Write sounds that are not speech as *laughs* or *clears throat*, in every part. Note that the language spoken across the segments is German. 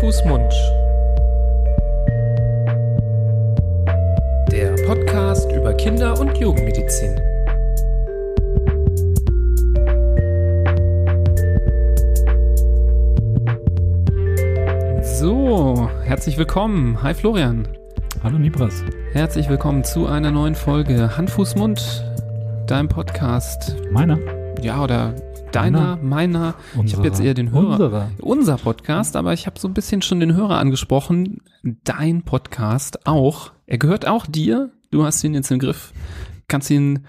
Fuß, Mund. Der Podcast über Kinder- und Jugendmedizin. So, herzlich willkommen. Hi Florian. Hallo Nibras. Herzlich willkommen zu einer neuen Folge Hand, Fuß, Mund, dein Podcast. Meiner? Ja, oder deiner, meiner. Ich habe jetzt eher den Hörer. Unserer. Unser Podcast, aber ich habe so ein bisschen schon den Hörer angesprochen. Dein Podcast auch. Er gehört auch dir. Du hast ihn jetzt im Griff. Kannst ihn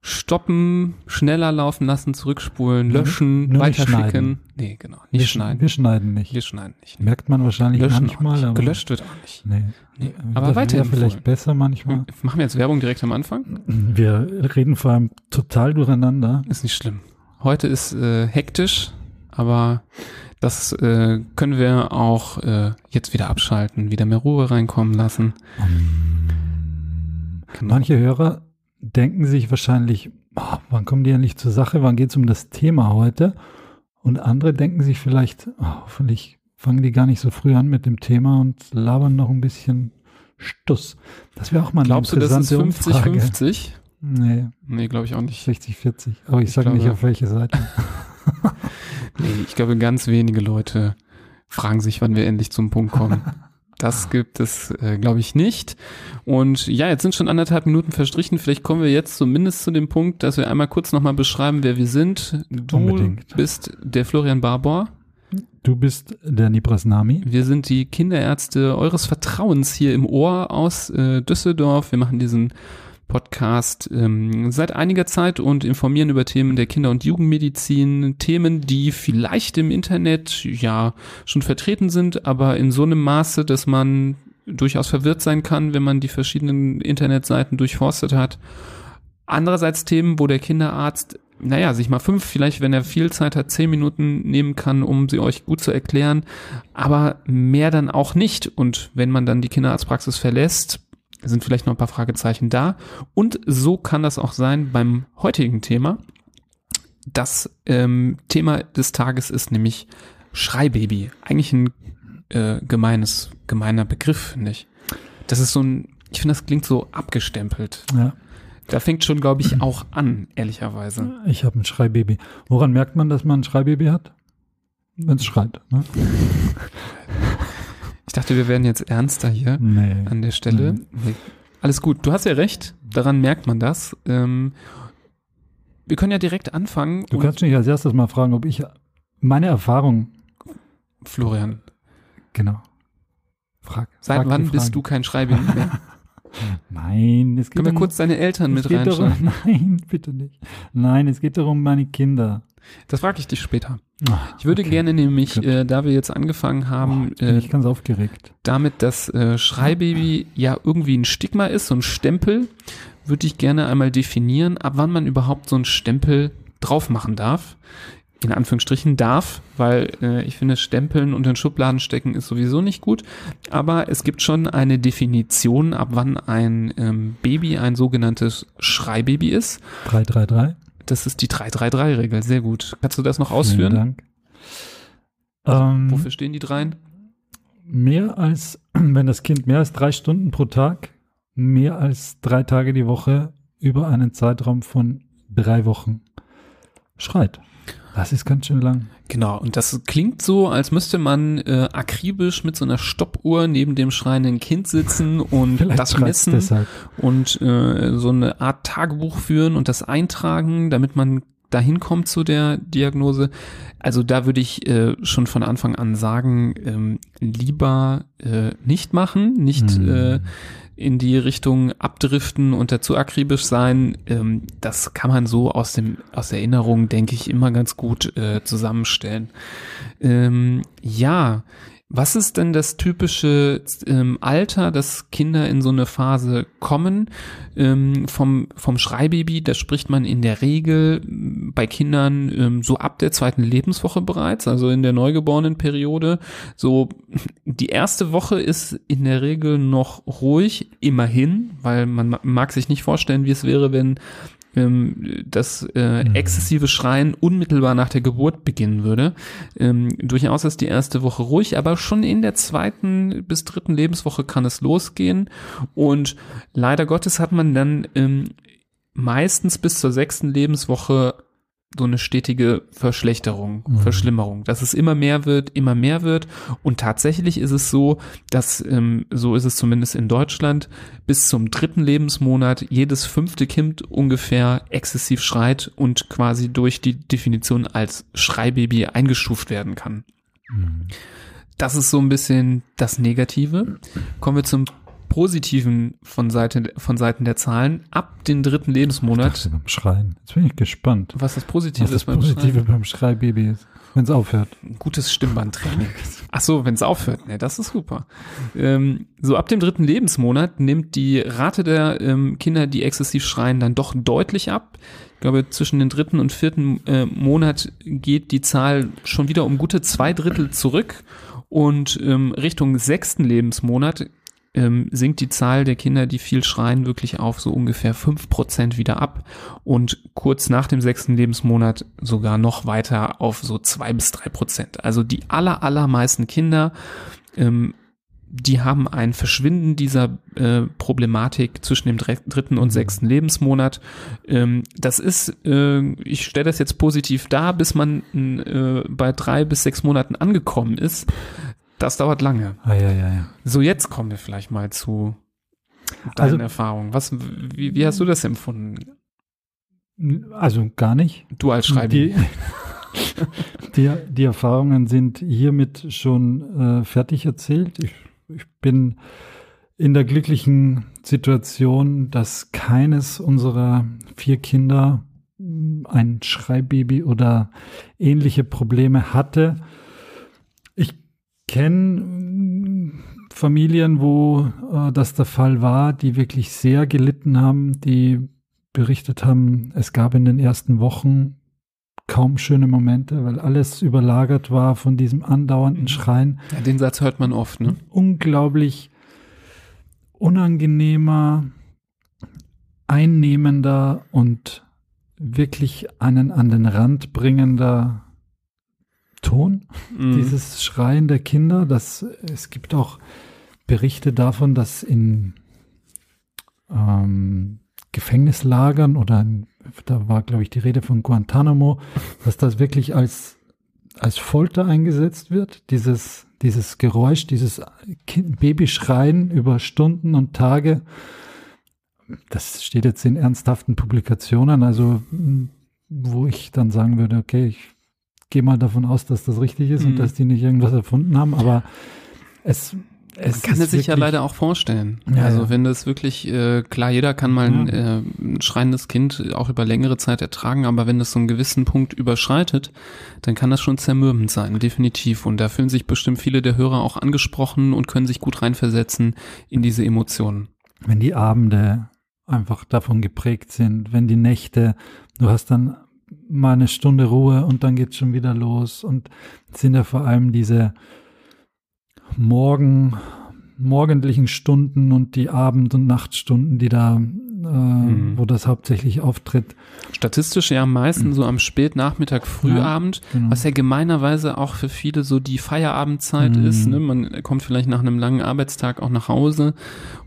stoppen, schneller laufen lassen, zurückspulen, löschen, nur weiterschicken. Nee, genau. Nicht wir, schneiden. Wir schneiden nicht. Wir schneiden nicht. Merkt man wahrscheinlich Löschen manchmal. nicht. Aber Gelöscht wird auch nicht. Nee. Nee, aber weiterempfohlen. vielleicht besser manchmal. Machen wir jetzt Werbung direkt am Anfang? Wir reden vor allem total durcheinander. Ist nicht schlimm. Heute ist äh, hektisch, aber das äh, können wir auch äh, jetzt wieder abschalten, wieder mehr Ruhe reinkommen lassen. Genau. Manche Hörer denken sich wahrscheinlich, oh, wann kommen die endlich zur Sache, wann geht es um das Thema heute? Und andere denken sich vielleicht, oh, hoffentlich fangen die gar nicht so früh an mit dem Thema und labern noch ein bisschen Stuss. Das wäre auch mal eine Glaubst du, das ist interessante Umfrage. 50-50? Nee, Nee, glaube ich auch nicht. 60, 40. Aber ich, Ich sage nicht auf welche Seite. *laughs* *laughs* Nee, ich glaube, ganz wenige Leute fragen sich, wann wir endlich zum Punkt kommen. Das gibt es, äh, glaube ich, nicht. Und ja, jetzt sind schon anderthalb Minuten verstrichen. Vielleicht kommen wir jetzt zumindest zu dem Punkt, dass wir einmal kurz nochmal beschreiben, wer wir sind. Du Unbedingt. bist der Florian Barbour. Du bist der Nibras Nami. Wir sind die Kinderärzte eures Vertrauens hier im Ohr aus äh, Düsseldorf. Wir machen diesen Podcast ähm, seit einiger Zeit und informieren über Themen der Kinder- und Jugendmedizin, Themen, die vielleicht im Internet ja schon vertreten sind, aber in so einem Maße, dass man durchaus verwirrt sein kann, wenn man die verschiedenen Internetseiten durchforstet hat. Andererseits Themen, wo der Kinderarzt, naja, sich mal fünf, vielleicht wenn er viel Zeit hat, zehn Minuten nehmen kann, um sie euch gut zu erklären, aber mehr dann auch nicht. Und wenn man dann die Kinderarztpraxis verlässt, sind vielleicht noch ein paar Fragezeichen da. Und so kann das auch sein beim heutigen Thema. Das ähm, Thema des Tages ist nämlich Schreibaby. Eigentlich ein äh, gemeines, gemeiner Begriff, finde ich. Das ist so ein, ich finde, das klingt so abgestempelt. Ja, Da fängt schon, glaube ich, auch an, ehrlicherweise. ich habe ein Schreibaby. Woran merkt man, dass man ein Schreibaby hat? Wenn es schreit. Ne? *laughs* Ich dachte, wir werden jetzt ernster hier Nee. an der Stelle. Nee. Alles gut, du hast ja recht, daran merkt man das. Ähm, wir können ja direkt anfangen. Du kannst mich als erstes mal fragen, ob ich meine Erfahrung, Florian, genau. Frag. seit frag wann bist du kein Schreibaby mehr? *laughs* Nein, es geht Können wir um, kurz deine Eltern mit darum, reinschreiben? *laughs* Nein, bitte nicht. Nein, es geht darum, meine Kinder. Das frage ich dich später. Ah, Ich würde okay. gerne nämlich, äh, da wir jetzt angefangen haben, Oh, äh, ganz aufgeregt. damit das äh, Schreibaby ja irgendwie ein Stigma ist, so ein Stempel, würde ich gerne einmal definieren, ab wann man überhaupt so einen Stempel drauf machen darf. In Anführungsstrichen darf, weil äh, ich finde, Stempeln und in Schubladen stecken ist sowieso nicht gut. Aber es gibt schon eine Definition, ab wann ein ähm, Baby ein sogenanntes Schreibaby ist. 333. Das ist die 333-Regel. Sehr gut. Kannst du das noch Vielen ausführen? Dank. Ähm, Wofür stehen die dreien? mehr als, *clears throat* wenn das Kind mehr als drei Stunden pro Tag, mehr als drei Tage die Woche über einen Zeitraum von drei Wochen schreit. Das ist ganz schön lang. Genau, und das klingt so, als müsste man äh, akribisch mit so einer Stoppuhr neben dem schreienden Kind sitzen und das messen deshalb. und äh, so eine Art Tagebuch führen und das eintragen, damit man dahin kommt zu der Diagnose. Also da würde ich äh, schon von Anfang an sagen, ähm, lieber äh, nicht machen, nicht Hm. äh, in die Richtung abdriften und dazu akribisch sein. Ähm, das kann man so aus dem aus Erinnerung, denke ich, immer ganz gut äh, zusammenstellen. Ähm, ja, was ist denn das typische ähm, Alter, dass Kinder in so eine Phase kommen? Ähm, vom, vom Schreibaby, da spricht man in der Regel m, bei Kindern ähm, so ab der zweiten Lebenswoche bereits, also in der neugeborenen Periode. So die erste Woche ist in der Regel noch ruhig, immerhin, weil man ma- mag sich nicht vorstellen, wie es wäre, wenn ähm, das äh, Mhm. exzessive Schreien unmittelbar nach der Geburt beginnen würde. Ähm, durchaus ist die erste Woche ruhig, aber schon in der zweiten bis dritten Lebenswoche kann es losgehen. Und leider Gottes hat man dann ähm, meistens bis zur sechsten Lebenswoche so eine stetige Verschlechterung, Mhm. Verschlimmerung, dass es immer mehr wird, immer mehr wird. Und tatsächlich ist es so, dass, ähm, so ist es zumindest in Deutschland, bis zum dritten Lebensmonat jedes fünfte Kind ungefähr exzessiv schreit und quasi durch die Definition als Schreibaby eingestuft werden kann. Mhm. Das ist so ein bisschen das Negative. Kommen wir zum Positiven von, Seite, von Seiten der Zahlen. Ab den dritten Ich Lebensmonat, dachte beim Schreien. Jetzt bin ich gespannt, was das Positive was das ist beim Positive Schreien. beim Schreibaby ist, wenn es aufhört. Gutes Stimmbandtraining. Ach so, wenn es aufhört, ne, das ist super. Ähm, so ab dem dritten Lebensmonat nimmt die Rate der ähm, Kinder, die exzessiv schreien, dann doch deutlich ab. Ich glaube, zwischen den dritten und vierten äh, Monat geht die Zahl schon wieder um gute zwei Drittel zurück und ähm, Richtung sechsten Lebensmonat ähm, sinkt die Zahl der Kinder, die viel schreien, wirklich auf so ungefähr fünf Prozent wieder ab und kurz nach dem sechsten Lebensmonat sogar noch weiter auf so zwei bis drei Prozent. Also die aller, allermeisten Kinder, ähm, die haben ein Verschwinden dieser äh, Problematik zwischen dem dritten und sechsten Lebensmonat. Ähm, das ist, äh, ich stelle das jetzt positiv dar, bis man äh, bei drei bis sechs Monaten angekommen ist. Das dauert lange. Ah, ja, ja, ja. So, jetzt kommen wir vielleicht mal zu deinen Also- Erfahrungen. Was, wie, wie hast du das empfunden? Also gar nicht. Du als Schreiber. Die, *laughs* die, die Erfahrungen sind hiermit schon äh, fertig erzählt. Ich, ich bin in der glücklichen Situation, dass keines unserer vier Kinder mh, ein Schreibaby oder ähnliche Probleme hatte. Kenne Familien, wo äh, das der Fall war, die wirklich sehr gelitten haben, die berichtet haben, es gab in den ersten Wochen kaum schöne Momente, weil alles überlagert war von diesem andauernden Schreien. Ja, den Satz hört man oft, ne? Unglaublich unangenehmer, einnehmender und wirklich einen an den Rand bringender Ton Mhm. dieses Schreien der Kinder. Das, es gibt auch Berichte davon, dass in ähm, Gefängnislagern oder in, da war, glaube ich, die Rede von Guantanamo, dass das wirklich als, als Folter eingesetzt wird. Dieses, dieses Geräusch, dieses kind Babyschreien über Stunden und Tage. Das steht jetzt in ernsthaften Publikationen, also wo ich dann sagen würde, okay, ich gehe mal davon aus, dass das richtig ist Mhm. und dass die nicht irgendwas erfunden haben, aber es, Man es kann ist es sich ja leider auch vorstellen. Ja, also ja. wenn das wirklich, äh, klar, jeder kann mal ein, Ja. äh, ein schreiendes Kind auch über längere Zeit ertragen, aber wenn das so einen gewissen Punkt überschreitet, dann kann das schon zermürbend sein, definitiv. Und da fühlen sich bestimmt viele der Hörer auch angesprochen und können sich gut reinversetzen in diese Emotionen. wenn die Abende einfach davon geprägt sind, wenn die Nächte, du hast dann mal eine Stunde Ruhe und dann geht's schon wieder los. Und sind ja vor allem diese Morgen, morgendlichen Stunden und die Abend- und Nachtstunden, die da, äh, wo das hauptsächlich auftritt. Statistisch ja am meisten so am Spätnachmittag, Frühabend, genau. was ja gemeinerweise auch für viele so die Feierabendzeit Mhm. ist. Ne? Man kommt vielleicht nach einem langen Arbeitstag auch nach Hause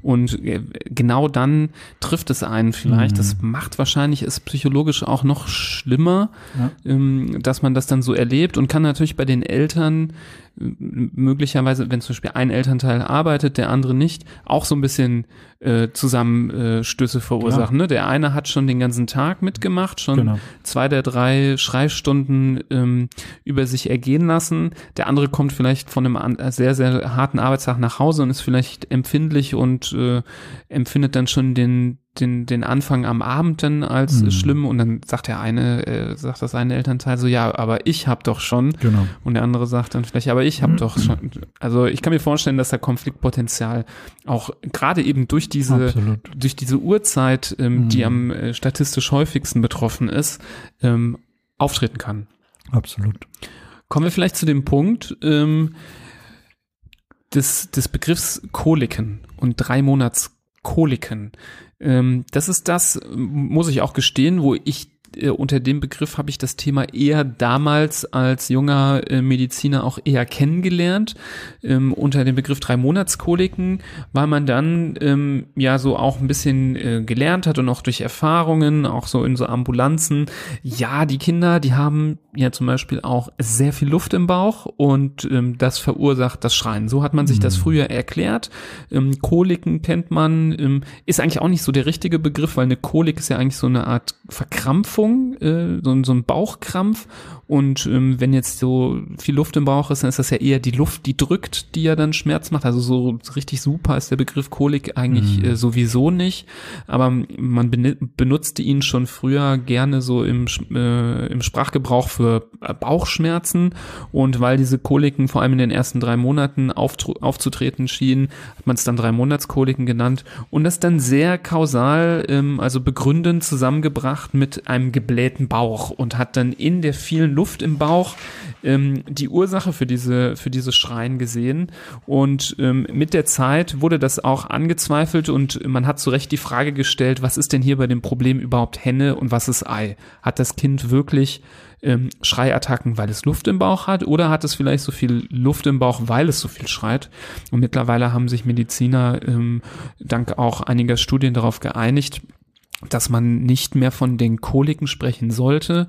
und äh, genau dann trifft es einen vielleicht. Mhm. Das macht wahrscheinlich es psychologisch auch noch schlimmer, Ja. ähm, dass man das dann so erlebt und kann natürlich bei den Eltern möglicherweise, wenn zum Beispiel ein Elternteil arbeitet, der andere nicht, auch so ein bisschen äh, Zusammenstöße verursachen. Ne? Der eine hat schon den ganzen Tag mitgemacht, schon Genau. zwei der drei Schreistunden ähm, über sich ergehen lassen. Der andere kommt vielleicht von einem sehr, sehr harten Arbeitstag nach Hause und ist vielleicht empfindlich und äh, empfindet dann schon den, den, den Anfang am Abend dann als Mhm. schlimm und dann sagt der eine, äh, sagt das eine Elternteil so, ja, aber ich hab doch schon. Genau. Und der andere sagt dann vielleicht, aber ich habe doch schon. Also ich kann mir vorstellen, dass da Konfliktpotenzial auch gerade eben durch diese Absolut. durch diese Uhrzeit, ähm, Mhm. die am äh, statistisch häufigsten betroffen ist, ähm, auftreten kann. Absolut. Kommen wir vielleicht zu dem Punkt ähm, des, des Begriffs Koliken und drei Monats Koliken. Ähm, das ist das, muss ich auch gestehen, wo ich äh, unter dem Begriff habe ich das Thema eher damals als junger äh, Mediziner auch eher kennengelernt. Ähm, unter dem Begriff drei Monatskoliken, weil man dann ähm, ja so auch ein bisschen äh, gelernt hat und auch durch Erfahrungen, auch so in so Ambulanzen. Ja, die Kinder, die haben ja zum Beispiel auch sehr viel Luft im Bauch und ähm, das verursacht das Schreien. So hat man sich mhm. das früher erklärt. Ähm, Koliken kennt man, ähm, ist eigentlich auch nicht so der richtige Begriff, weil eine Kolik ist ja eigentlich so eine Art Verkrampfung Verkrampfung, äh, so, so ein Bauchkrampf. Und ähm, wenn jetzt so viel Luft im Bauch ist, dann ist das ja eher die Luft, die drückt, die ja dann Schmerz macht. Also so richtig super ist der Begriff Kolik eigentlich mhm. äh, sowieso nicht. Aber man benutzte ihn schon früher gerne so im, äh, im Sprachgebrauch für äh, Bauchschmerzen. Und weil diese Koliken vor allem in den ersten drei Monaten aufzutreten schienen, hat man es dann drei Monatskoliken genannt. Und das dann sehr kausal, ähm, also begründend zusammengebracht mit einem geblähten Bauch und hat dann in der vielen Luft im Bauch ähm, die Ursache für diese für dieses Schreien gesehen und ähm, mit der Zeit wurde das auch angezweifelt und man hat zu Recht die Frage gestellt, was ist denn hier bei dem Problem überhaupt Henne und was ist Ei? Hat das Kind wirklich ähm, Schreiattacken, weil es Luft im Bauch hat oder hat es vielleicht so viel Luft im Bauch, weil es so viel schreit? Und mittlerweile haben sich Mediziner ähm, dank auch einiger Studien darauf geeinigt, dass man nicht mehr von den Koliken sprechen sollte,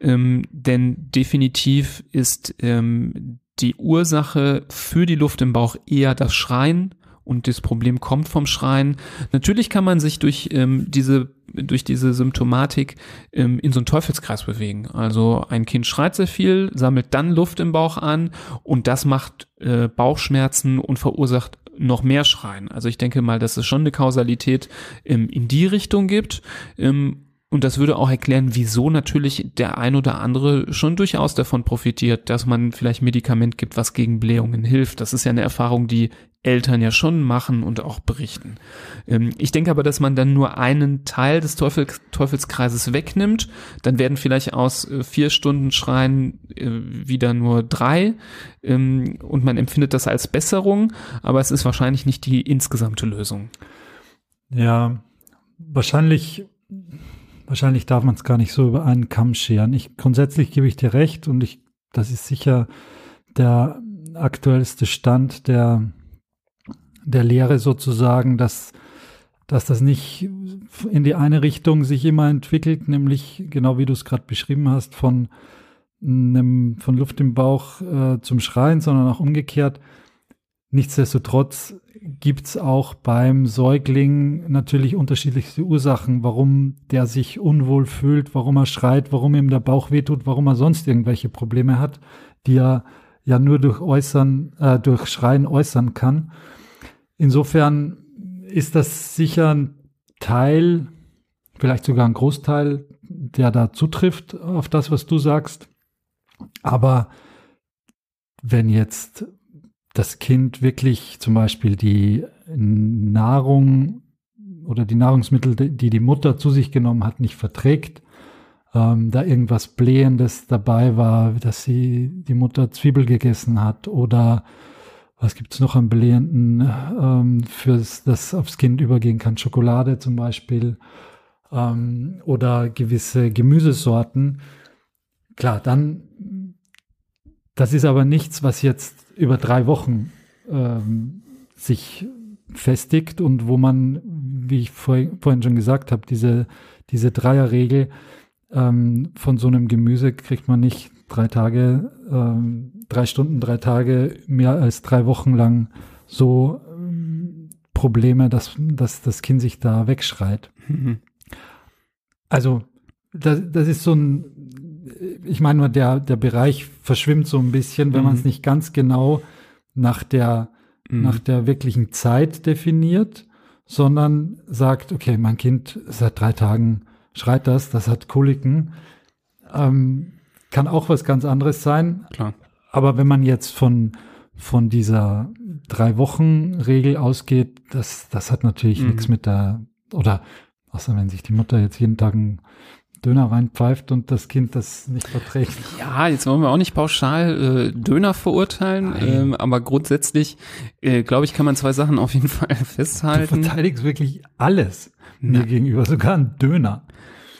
ähm, denn definitiv ist ähm, die Ursache für die Luft im Bauch eher das Schreien und das Problem kommt vom Schreien. Natürlich kann man sich durch ähm, diese durch diese Symptomatik ähm, in so einen Teufelskreis bewegen. Also ein Kind schreit sehr viel, sammelt dann Luft im Bauch an und das macht äh, Bauchschmerzen und verursacht noch mehr schreien. Also ich denke mal, dass es schon eine Kausalität ähm, in die Richtung gibt. Ähm, und das würde auch erklären, wieso natürlich der ein oder andere schon durchaus davon profitiert, dass man vielleicht Medikament gibt, was gegen Blähungen hilft. Das ist ja eine Erfahrung, die Eltern ja schon machen und auch berichten. Ähm, ich denke aber, dass man dann nur einen Teil des Teufel, Teufelskreises wegnimmt, dann werden vielleicht aus äh, vier Stunden Schreien äh, wieder nur drei ähm, und man empfindet das als Besserung, aber es ist wahrscheinlich nicht die insgesamte Lösung. Ja, wahrscheinlich, wahrscheinlich darf man es gar nicht so über einen Kamm scheren. Ich, grundsätzlich gebe ich dir recht und ich, das ist sicher der aktuellste Stand der der Lehre sozusagen, dass, dass das nicht in die eine Richtung sich immer entwickelt, nämlich genau wie du es gerade beschrieben hast, von, einem, von Luft im Bauch äh, zum Schreien, sondern auch umgekehrt. Nichtsdestotrotz gibt es auch beim Säugling natürlich unterschiedlichste Ursachen, warum der sich unwohl fühlt, warum er schreit, warum ihm der Bauch wehtut, warum er sonst irgendwelche Probleme hat, die er ja nur durch Äußern, äh, durch Schreien äußern kann. Insofern ist das sicher ein Teil, vielleicht sogar ein Großteil, der da zutrifft auf das, was du sagst. Aber wenn jetzt das Kind wirklich zum Beispiel die Nahrung oder die Nahrungsmittel, die die Mutter zu sich genommen hat, nicht verträgt, ähm, da irgendwas Blähendes dabei war, dass sie die Mutter Zwiebel gegessen hat oder was gibt es noch an Belehrenden, ähm, fürs, das aufs Kind übergehen kann? Schokolade zum Beispiel ähm, oder gewisse Gemüsesorten. Klar, dann, das ist aber nichts, was jetzt über drei Wochen ähm, sich festigt und wo man, wie ich vor, vorhin schon gesagt habe, diese, diese Dreierregel ähm, von so einem Gemüse kriegt man nicht drei Tage, ähm, drei Stunden, drei Tage, mehr als drei Wochen lang so ähm, Probleme, dass, dass das Kind sich da wegschreit. Mhm. Also, das, das ist so ein, ich meine, der, der Bereich verschwimmt so ein bisschen, wenn mhm. man es nicht ganz genau nach der, mhm. nach der wirklichen Zeit definiert, sondern sagt, okay, mein Kind seit drei Tagen schreit das, das hat Koliken. Ähm, kann auch was ganz anderes sein. Klar. Aber wenn man jetzt von, von dieser drei Wochen Regel ausgeht, das, das hat natürlich mhm. nichts mit der, oder außer wenn sich die Mutter jetzt jeden Tag ein Döner reinpfeift und das Kind das nicht verträgt. Ja, jetzt wollen wir auch nicht pauschal äh, Döner verurteilen, ähm, aber grundsätzlich, äh, glaube ich, kann man zwei Sachen auf jeden *laughs* Fall festhalten. Du verteidigst wirklich alles Na. mir gegenüber, sogar ein Döner.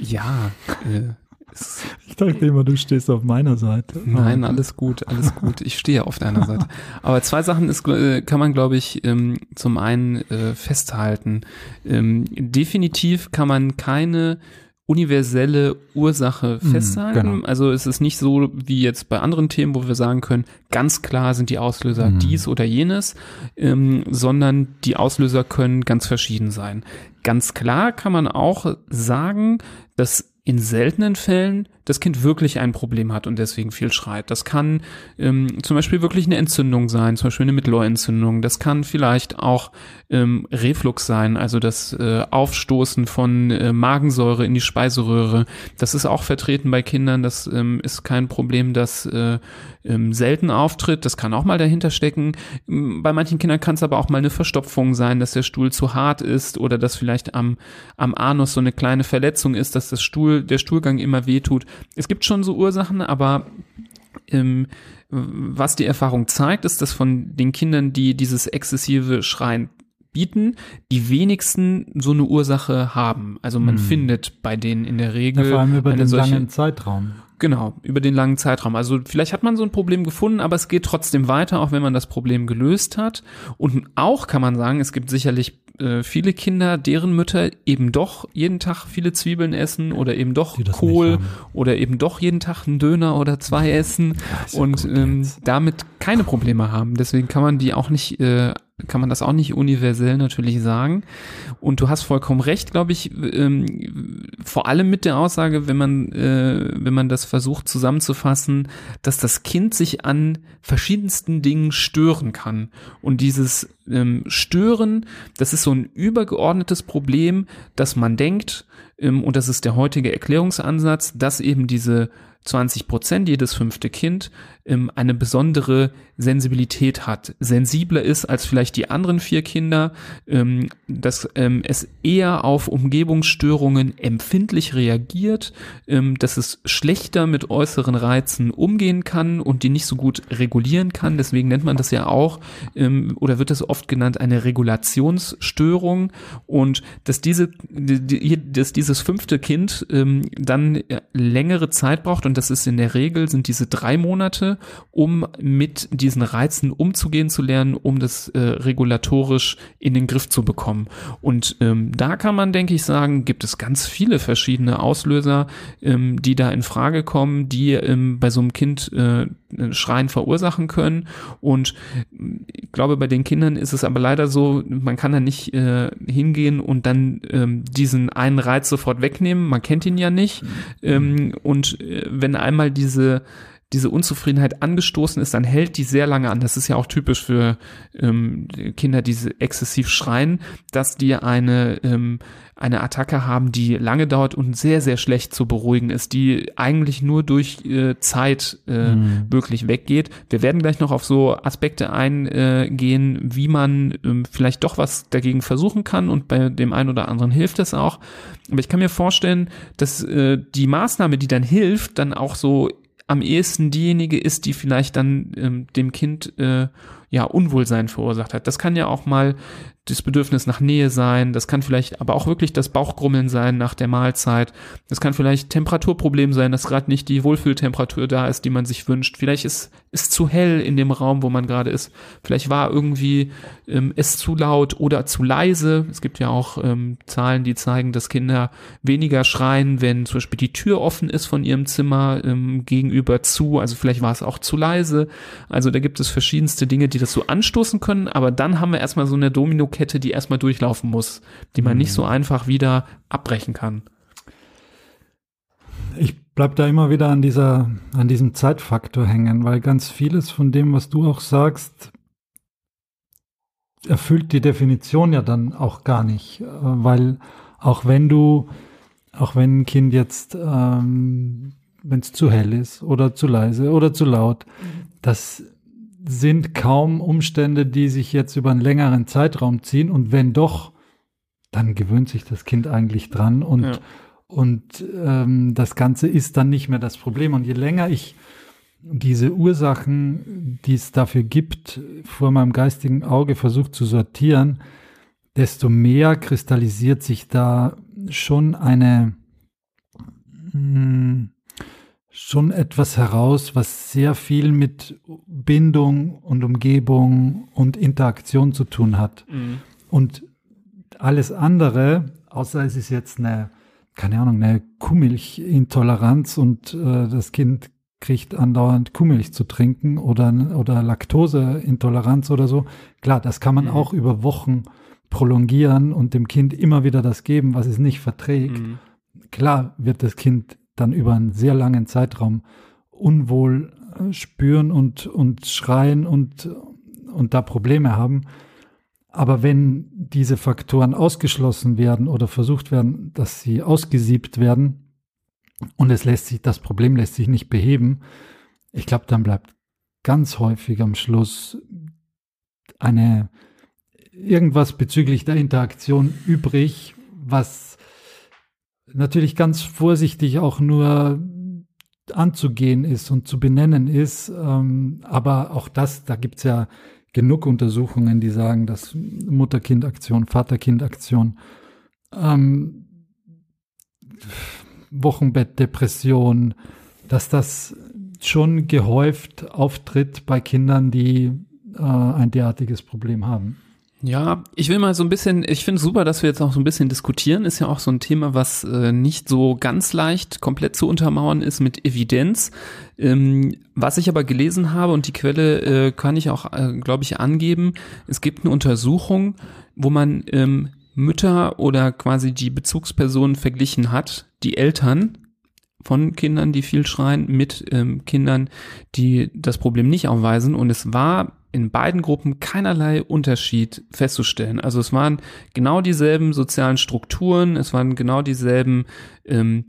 Ja, äh, *laughs* ich dachte immer, du stehst auf meiner Seite. Nein, alles gut, alles gut. Ich stehe auf deiner *laughs* Seite. Aber zwei Sachen ist, äh, kann man, glaube ich, ähm, zum einen äh, festhalten. Ähm, definitiv kann man keine universelle Ursache mhm, festhalten. genau. Also es ist nicht so wie jetzt bei anderen Themen, wo wir sagen können, ganz klar sind die Auslöser mhm. dies oder jenes, ähm, sondern die Auslöser können ganz verschieden sein. Ganz klar kann man auch sagen, dass in seltenen Fällen das Kind wirklich ein Problem hat und deswegen viel schreit. Das kann ähm, zum Beispiel wirklich eine Entzündung sein, zum Beispiel eine Mittelohrentzündung. Das kann vielleicht auch ähm, Reflux sein, also das äh, Aufstoßen von äh, Magensäure in die Speiseröhre. Das ist auch vertreten bei Kindern. Das ähm, ist kein Problem, das äh, ähm, selten auftritt. Das kann auch mal dahinter stecken. Ähm, bei manchen Kindern kann es aber auch mal eine Verstopfung sein, dass der Stuhl zu hart ist oder dass vielleicht am, am Anus so eine kleine Verletzung ist, dass das Stuhl, der Stuhlgang immer wehtut. Es gibt schon so Ursachen, aber ähm, was die Erfahrung zeigt, ist, dass von den Kindern, die dieses exzessive Schreien bieten, die wenigsten so eine Ursache haben. Also man hm. findet bei denen in der Regel ja, vor allem über den solche, langen Zeitraum. Genau, über den langen Zeitraum. Also vielleicht hat man so ein Problem gefunden, aber es geht trotzdem weiter, auch wenn man das Problem gelöst hat. Und auch kann man sagen, es gibt sicherlich äh, viele Kinder, deren Mütter eben doch jeden Tag viele Zwiebeln essen oder eben doch Kohl oder eben doch jeden Tag einen Döner oder zwei essen ja, und ähm, damit keine Probleme haben. Deswegen kann man die auch nicht äh, kann man das auch nicht universell natürlich sagen. Und du hast vollkommen recht, glaube ich, ähm, vor allem mit der Aussage, wenn man, äh, wenn man das versucht zusammenzufassen, dass das Kind sich an verschiedensten Dingen stören kann. Und dieses ähm, Stören, das ist so ein übergeordnetes Problem, dass man denkt, ähm, und das ist der heutige Erklärungsansatz, dass eben diese 20 Prozent, jedes fünfte Kind, ähm, eine besondere Sensibilität hat, sensibler ist als vielleicht die anderen vier Kinder, ähm, dass ähm, es eher auf Umgebungsstörungen empfindlich reagiert, dass es schlechter mit äußeren Reizen umgehen kann und die nicht so gut regulieren kann. Deswegen nennt man das ja auch oder wird das oft genannt eine Regulationsstörung und dass diese, die, dass dieses fünfte Kind dann längere Zeit braucht und das ist in der Regel sind diese drei Monate um mit diesen Reizen umzugehen zu lernen, um das äh, regulatorisch in den Griff zu bekommen. Und ähm, da kann man, denke ich, sagen, gibt es ganz viele verschiedene Auslöser, ähm, die da in Frage kommen, die ähm, bei so einem Kind äh, Schreien verursachen können. Und ich glaube, bei den Kindern ist es aber leider so, man kann da nicht äh, hingehen und dann ähm, diesen einen Reiz sofort wegnehmen. Man kennt ihn ja nicht. Mhm. Ähm, und äh, wenn einmal diese diese Unzufriedenheit angestoßen ist, dann hält die sehr lange an. Das ist ja auch typisch für ähm, Kinder, die exzessiv schreien, dass die eine, ähm, eine Attacke haben, die lange dauert und sehr, sehr schlecht zu beruhigen ist, die eigentlich nur durch äh, Zeit äh, mhm. wirklich weggeht. Wir werden gleich noch auf so Aspekte eingehen, wie man ähm, vielleicht doch was dagegen versuchen kann und bei dem einen oder anderen hilft es auch. Aber ich kann mir vorstellen, dass äh, die Maßnahme, die dann hilft, dann auch so am ehesten diejenige ist, die vielleicht dann ähm, dem Kind äh, ja Unwohlsein verursacht hat. Das kann ja auch mal das Bedürfnis nach Nähe sein, das kann vielleicht aber auch wirklich das Bauchgrummeln sein nach der Mahlzeit. Das kann vielleicht Temperaturproblem sein, dass gerade nicht die Wohlfühltemperatur da ist, die man sich wünscht. Vielleicht ist es zu hell in dem Raum, wo man gerade ist. Vielleicht war irgendwie ähm, es zu laut oder zu leise. Es gibt ja auch ähm, Zahlen, die zeigen, dass Kinder weniger schreien, wenn zum Beispiel die Tür offen ist von ihrem Zimmer ähm, gegenüber zu. Also vielleicht war es auch zu leise. Also da gibt es verschiedenste Dinge, die das so anstoßen können. Aber dann haben wir erstmal so eine Domino Kette, die erstmal durchlaufen muss, die man mhm. nicht so einfach wieder abbrechen kann. Ich bleib da immer wieder an dieser, an diesem Zeitfaktor hängen, weil ganz vieles von dem, was du auch sagst, erfüllt die Definition ja dann auch gar nicht, äh, weil auch wenn du, auch wenn ein Kind jetzt, ähm, wenn es zu hell ist oder zu leise oder zu laut, mhm. das sind kaum Umstände, die sich jetzt über einen längeren Zeitraum ziehen. Und wenn doch, dann gewöhnt sich das Kind eigentlich dran und, ja. Und ähm, das Ganze ist dann nicht mehr das Problem. Und je länger ich diese Ursachen, die es dafür gibt, vor meinem geistigen Auge versucht zu sortieren, desto mehr kristallisiert sich da schon eine, mh, hm, schon etwas heraus, was sehr viel mit Bindung und Umgebung und Interaktion zu tun hat. Mhm. Und alles andere, außer es ist jetzt eine, keine Ahnung, eine Kuhmilchintoleranz und äh, das Kind kriegt andauernd Kuhmilch zu trinken oder, oder Laktoseintoleranz oder so. Klar, das kann man mhm. auch über Wochen prolongieren und dem Kind immer wieder das geben, was es nicht verträgt. Mhm. Klar wird das Kind dann über einen sehr langen Zeitraum unwohl äh, spüren und, und schreien und, und da Probleme haben. Aber wenn diese Faktoren ausgeschlossen werden oder versucht werden, dass sie ausgesiebt werden und es lässt sich, das Problem lässt sich nicht beheben, ich glaube, dann bleibt ganz häufig am Schluss eine irgendwas bezüglich der Interaktion übrig, was natürlich ganz vorsichtig auch nur anzugehen ist und zu benennen ist. Ähm, aber auch das, da gibt's ja genug Untersuchungen, die sagen, dass Mutter-Kind-Aktion, Vater-Kind-Aktion, ähm, Wochenbettdepression, dass das schon gehäuft auftritt bei Kindern, die äh, ein derartiges Problem haben. Ja, ich will mal so ein bisschen, ich finde super, dass wir jetzt auch so ein bisschen diskutieren. Ist ja auch so ein Thema, was äh, nicht so ganz leicht komplett zu untermauern ist mit Evidenz. Ähm, was ich aber gelesen habe und die Quelle äh, kann ich auch, äh, glaube ich, angeben. Es gibt eine Untersuchung, wo man ähm, Mütter oder quasi die Bezugspersonen verglichen hat, die Eltern von Kindern, die viel schreien, mit ähm, Kindern, die das Problem nicht aufweisen. Und es war in beiden Gruppen keinerlei Unterschied festzustellen. Also es waren genau dieselben sozialen Strukturen, es waren genau dieselben ähm,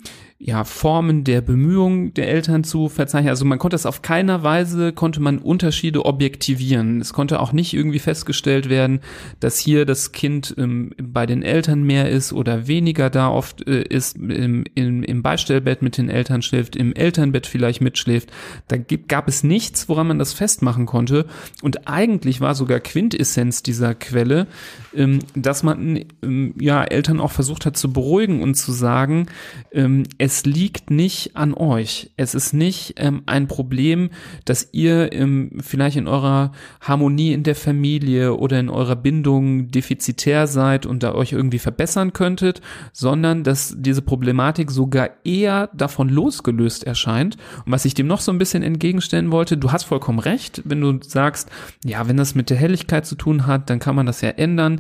ja, Formen der Bemühungen der Eltern zu verzeichnen. Also man konnte es auf keiner Weise, konnte man Unterschiede objektivieren. Es konnte auch nicht irgendwie festgestellt werden, dass hier das Kind ähm, bei den Eltern mehr ist oder weniger da oft äh, ist, im, im, im Beistellbett mit den Eltern schläft, im Elternbett vielleicht mitschläft. Da gibt, gab es nichts, woran man das festmachen konnte. Und eigentlich war sogar Quintessenz dieser Quelle, ähm, dass man ähm, ja Eltern auch versucht hat zu beruhigen und zu sagen, ähm, es liegt nicht an euch. Es ist nicht ähm, ein Problem, dass ihr ähm, vielleicht in eurer Harmonie in der Familie oder in eurer Bindung defizitär seid und da euch irgendwie verbessern könntet, sondern dass diese Problematik sogar eher davon losgelöst erscheint. Und was ich dem noch so ein bisschen entgegenstellen wollte, du hast vollkommen recht, wenn du sagst, ja, wenn das mit der Helligkeit zu tun hat, dann kann man das ja ändern.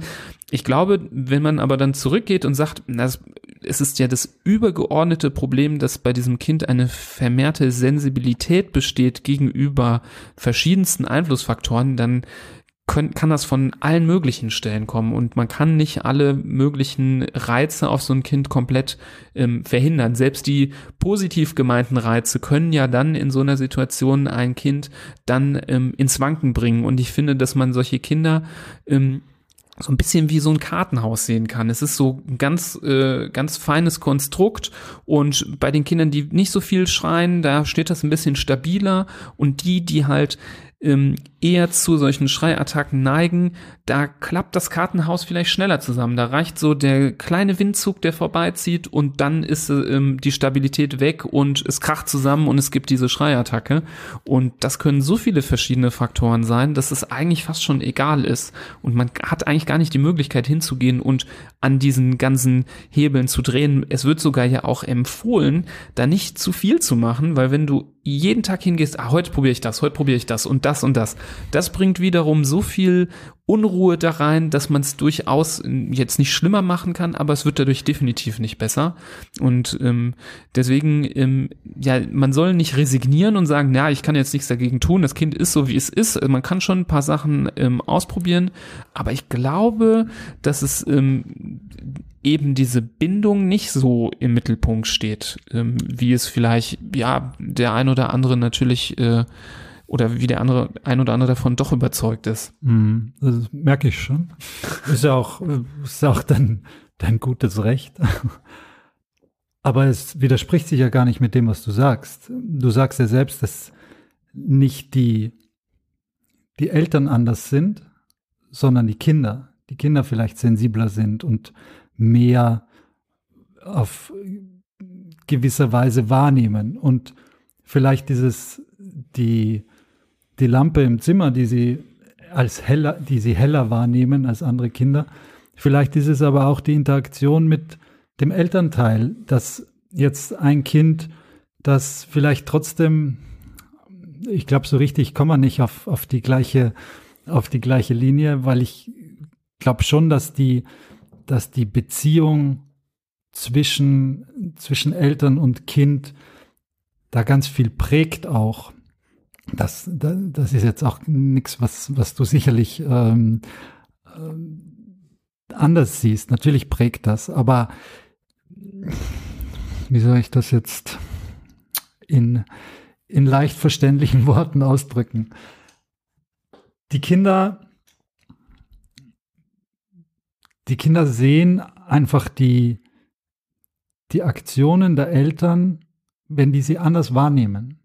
Ich glaube, wenn man aber dann zurückgeht und sagt, das, es ist ja das übergeordnete Problem, dass bei diesem Kind eine vermehrte Sensibilität besteht gegenüber verschiedensten Einflussfaktoren, dann können, kann das von allen möglichen Stellen kommen und man kann nicht alle möglichen Reize auf so ein Kind komplett ähm, verhindern. Selbst die positiv gemeinten Reize können ja dann in so einer Situation ein Kind dann ähm, ins Wanken bringen und ich finde, dass man solche Kinder ähm, so ein bisschen wie so ein Kartenhaus sehen kann. Es ist so ein ganz, äh, ganz feines Konstrukt und bei den Kindern, die nicht so viel schreien, da steht das ein bisschen stabiler und die, die halt ähm, eher zu solchen Schreiattacken neigen, da klappt das Kartenhaus vielleicht schneller zusammen. Da reicht so der kleine Windzug, der vorbeizieht und dann ist ähm, die Stabilität weg und es kracht zusammen und es gibt diese Schreiattacke. Und das können so viele verschiedene Faktoren sein, dass es eigentlich fast schon egal ist. Und man hat eigentlich gar nicht die Möglichkeit hinzugehen und an diesen ganzen Hebeln zu drehen. Es wird sogar ja auch empfohlen, da nicht zu viel zu machen, weil wenn du jeden Tag hingehst, ah, heute probiere ich das, heute probiere ich das und das und das, das bringt wiederum so viel Unruhe da rein, dass man es durchaus jetzt nicht schlimmer machen kann, aber es wird dadurch definitiv nicht besser. Und ähm, deswegen, ähm, ja, man soll nicht resignieren und sagen, na, ich kann jetzt nichts dagegen tun, das Kind ist so, wie es ist. Man kann schon ein paar Sachen ähm, ausprobieren, aber ich glaube, dass es ähm, eben diese Bindung nicht so im Mittelpunkt steht, ähm, wie es vielleicht, ja, der ein oder andere natürlich äh, oder wie der andere, ein oder andere davon doch überzeugt ist. Mm, das merke ich schon. Ist ja auch, ist ja auch dein, dein gutes Recht. Aber es widerspricht sich ja gar nicht mit dem, was du sagst. Du sagst ja selbst, dass nicht die, die Eltern anders sind, sondern die Kinder. Die Kinder vielleicht sensibler sind und mehr auf gewisser Weise wahrnehmen und vielleicht dieses, die, die Lampe im Zimmer, die sie als heller, die sie heller wahrnehmen als andere Kinder. Vielleicht ist es aber auch die Interaktion mit dem Elternteil, dass jetzt ein Kind, das vielleicht trotzdem, ich glaube, so richtig kommen wir nicht auf, auf die gleiche, auf die gleiche Linie, weil ich glaube schon, dass die, dass die Beziehung zwischen, zwischen Eltern und Kind da ganz viel prägt auch. Das, das ist jetzt auch nichts, was, was du sicherlich ähm, äh, anders siehst. Natürlich prägt das, aber wie soll ich das jetzt in, in leicht verständlichen *laughs* Worten ausdrücken? Die Kinder, die Kinder sehen einfach die, die Aktionen der Eltern, wenn die sie anders wahrnehmen.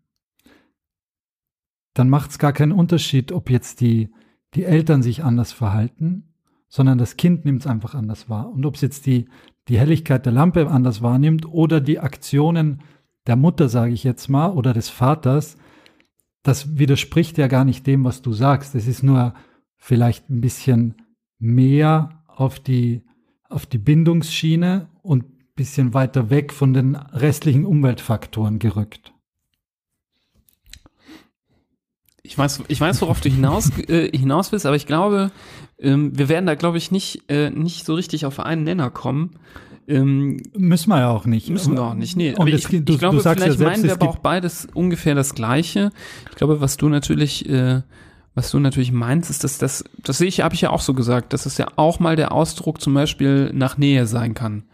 Dann macht es gar keinen Unterschied, ob jetzt die, die Eltern sich anders verhalten, sondern das Kind nimmt es einfach anders wahr. Und ob es jetzt die, die Helligkeit der Lampe anders wahrnimmt oder die Aktionen der Mutter, sage ich jetzt mal, oder des Vaters, das widerspricht ja gar nicht dem, was du sagst. Es ist nur vielleicht ein bisschen mehr auf die, auf die Bindungsschiene und ein bisschen weiter weg von den restlichen Umweltfaktoren gerückt. Ich weiß, ich weiß, worauf du hinaus, äh, hinaus willst, aber ich glaube, ähm, wir werden da, glaube ich, nicht, äh, nicht so richtig auf einen Nenner kommen. Ähm, müssen wir ja auch nicht. Müssen wir auch nicht, nee. Aber ich, du, ich, glaube, du vielleicht ja selbst, meinen wir aber auch beides ungefähr das Gleiche. Ich glaube, was du natürlich, äh, was du natürlich meinst, ist, dass das, das sehe ich, habe ich ja auch so gesagt, dass es ja auch mal der Ausdruck zum Beispiel nach Nähe sein kann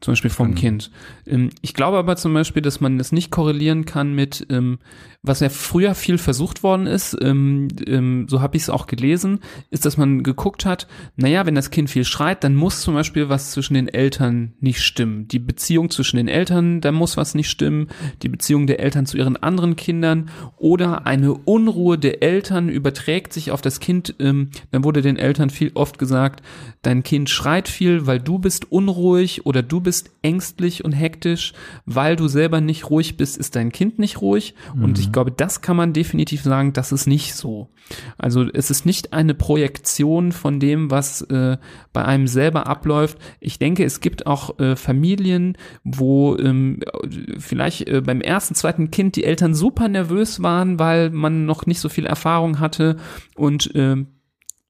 zum Beispiel vom mhm. Kind. Ähm, ich glaube aber zum Beispiel, dass man das nicht korrelieren kann mit, ähm, was ja früher viel versucht worden ist, ähm, so habe ich es auch gelesen, ist, dass man geguckt hat, naja, wenn das Kind viel schreit, dann muss zum Beispiel was zwischen den Eltern nicht stimmen. Die Beziehung zwischen den Eltern, da muss was nicht stimmen, die Beziehung der Eltern zu ihren anderen Kindern oder eine Unruhe der Eltern überträgt sich auf das Kind. Dann wurde den Eltern viel oft gesagt, dein Kind schreit viel, weil du bist unruhig oder du bist ängstlich und hektisch, weil du selber nicht ruhig bist, ist dein Kind nicht ruhig. Mhm. Und ich ich glaube, das kann man definitiv sagen, das ist nicht so. Also es ist nicht eine Projektion von dem, was äh, bei einem selber abläuft. Ich denke, es gibt auch äh, Familien, wo ähm, vielleicht äh, beim ersten, zweiten Kind die Eltern super nervös waren, weil man noch nicht so viel Erfahrung hatte und äh,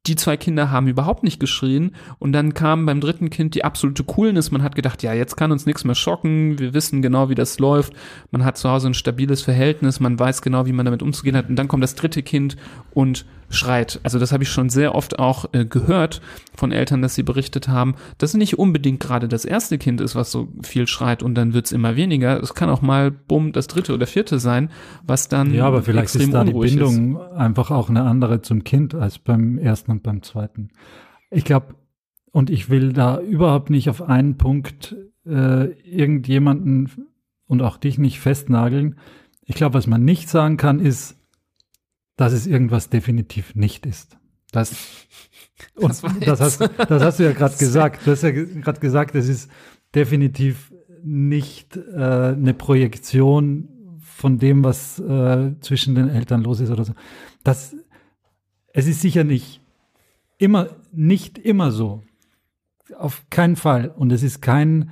die zwei Kinder haben überhaupt nicht geschrien und dann kam beim dritten Kind die absolute Coolness. Man hat gedacht, ja, jetzt kann uns nichts mehr schocken, wir wissen genau, wie das läuft. Man hat zu Hause ein stabiles Verhältnis, man weiß genau, wie man damit umzugehen hat und dann kommt das dritte Kind und schreit. Also das habe ich schon sehr oft auch äh, gehört von Eltern, dass sie berichtet haben, dass es nicht unbedingt gerade das erste Kind ist, was so viel schreit und dann wird's immer weniger. Es kann auch mal bumm das dritte oder vierte sein, was dann Ja, aber vielleicht ist da die Bindung ist. einfach auch eine andere zum Kind als beim ersten und beim zweiten. Ich glaube, und ich will da überhaupt nicht auf einen Punkt äh, irgendjemanden und auch dich nicht festnageln. Ich glaube, was man nicht sagen kann, ist, dass es irgendwas definitiv nicht ist. Das, und das, das, hast, das hast du ja gerade *laughs* gesagt. Du hast ja gerade gesagt, es ist definitiv nicht äh, eine Projektion von dem, was äh, zwischen den Eltern los ist oder so. Das, es ist sicher nicht immer, nicht immer so. Auf keinen Fall. Und es ist kein,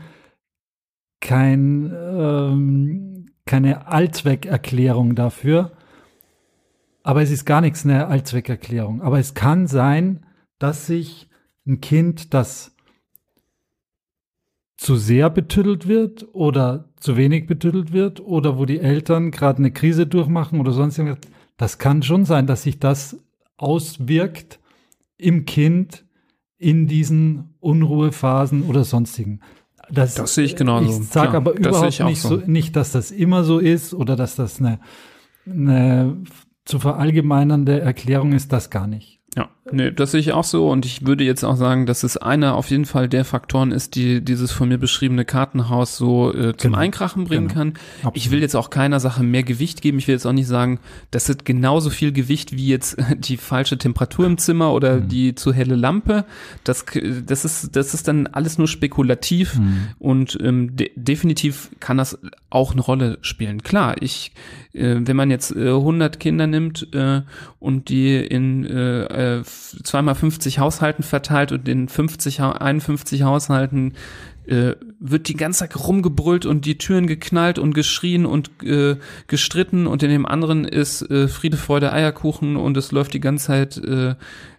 kein, ähm, keine Allzweckerklärung dafür, aber es ist gar nichts eine Allzweckerklärung. Aber es kann sein, dass sich ein Kind, das zu sehr betüttelt wird oder zu wenig betüttelt wird oder wo die Eltern gerade eine Krise durchmachen oder sonst irgendwas, das kann schon sein, dass sich das auswirkt im Kind in diesen Unruhephasen oder sonstigen. Das, das sehe ich genauso. Ich sage aber überhaupt nicht, so. so, nicht, dass das immer so ist oder dass das eine, eine zu verallgemeinernde Erklärung ist das gar nicht. Ja. Nee, das sehe ich auch so und ich würde jetzt auch sagen, dass es einer auf jeden Fall der Faktoren ist, die dieses von mir beschriebene Kartenhaus so äh, zum Genau. Einkrachen bringen Genau. kann. Absolut. Ich will jetzt auch keiner Sache mehr Gewicht geben. Ich will jetzt auch nicht sagen, das hat genauso viel Gewicht wie jetzt *laughs* die falsche Temperatur im Zimmer oder Mhm. die zu helle Lampe. Das, das ist, das ist dann alles nur spekulativ Mhm. und ähm, de definitiv kann das auch eine Rolle spielen. Klar, ich, äh, wenn man jetzt äh, 100 Kinder nimmt äh, und die in äh, äh, zweimal 50 Haushalten verteilt und in 50, Ha- 51 Haushalten äh, wird die ganze Zeit rumgebrüllt und die Türen geknallt und geschrien und äh, gestritten und in dem anderen ist äh, Friede, Freude, Eierkuchen und es läuft die ganze Zeit äh,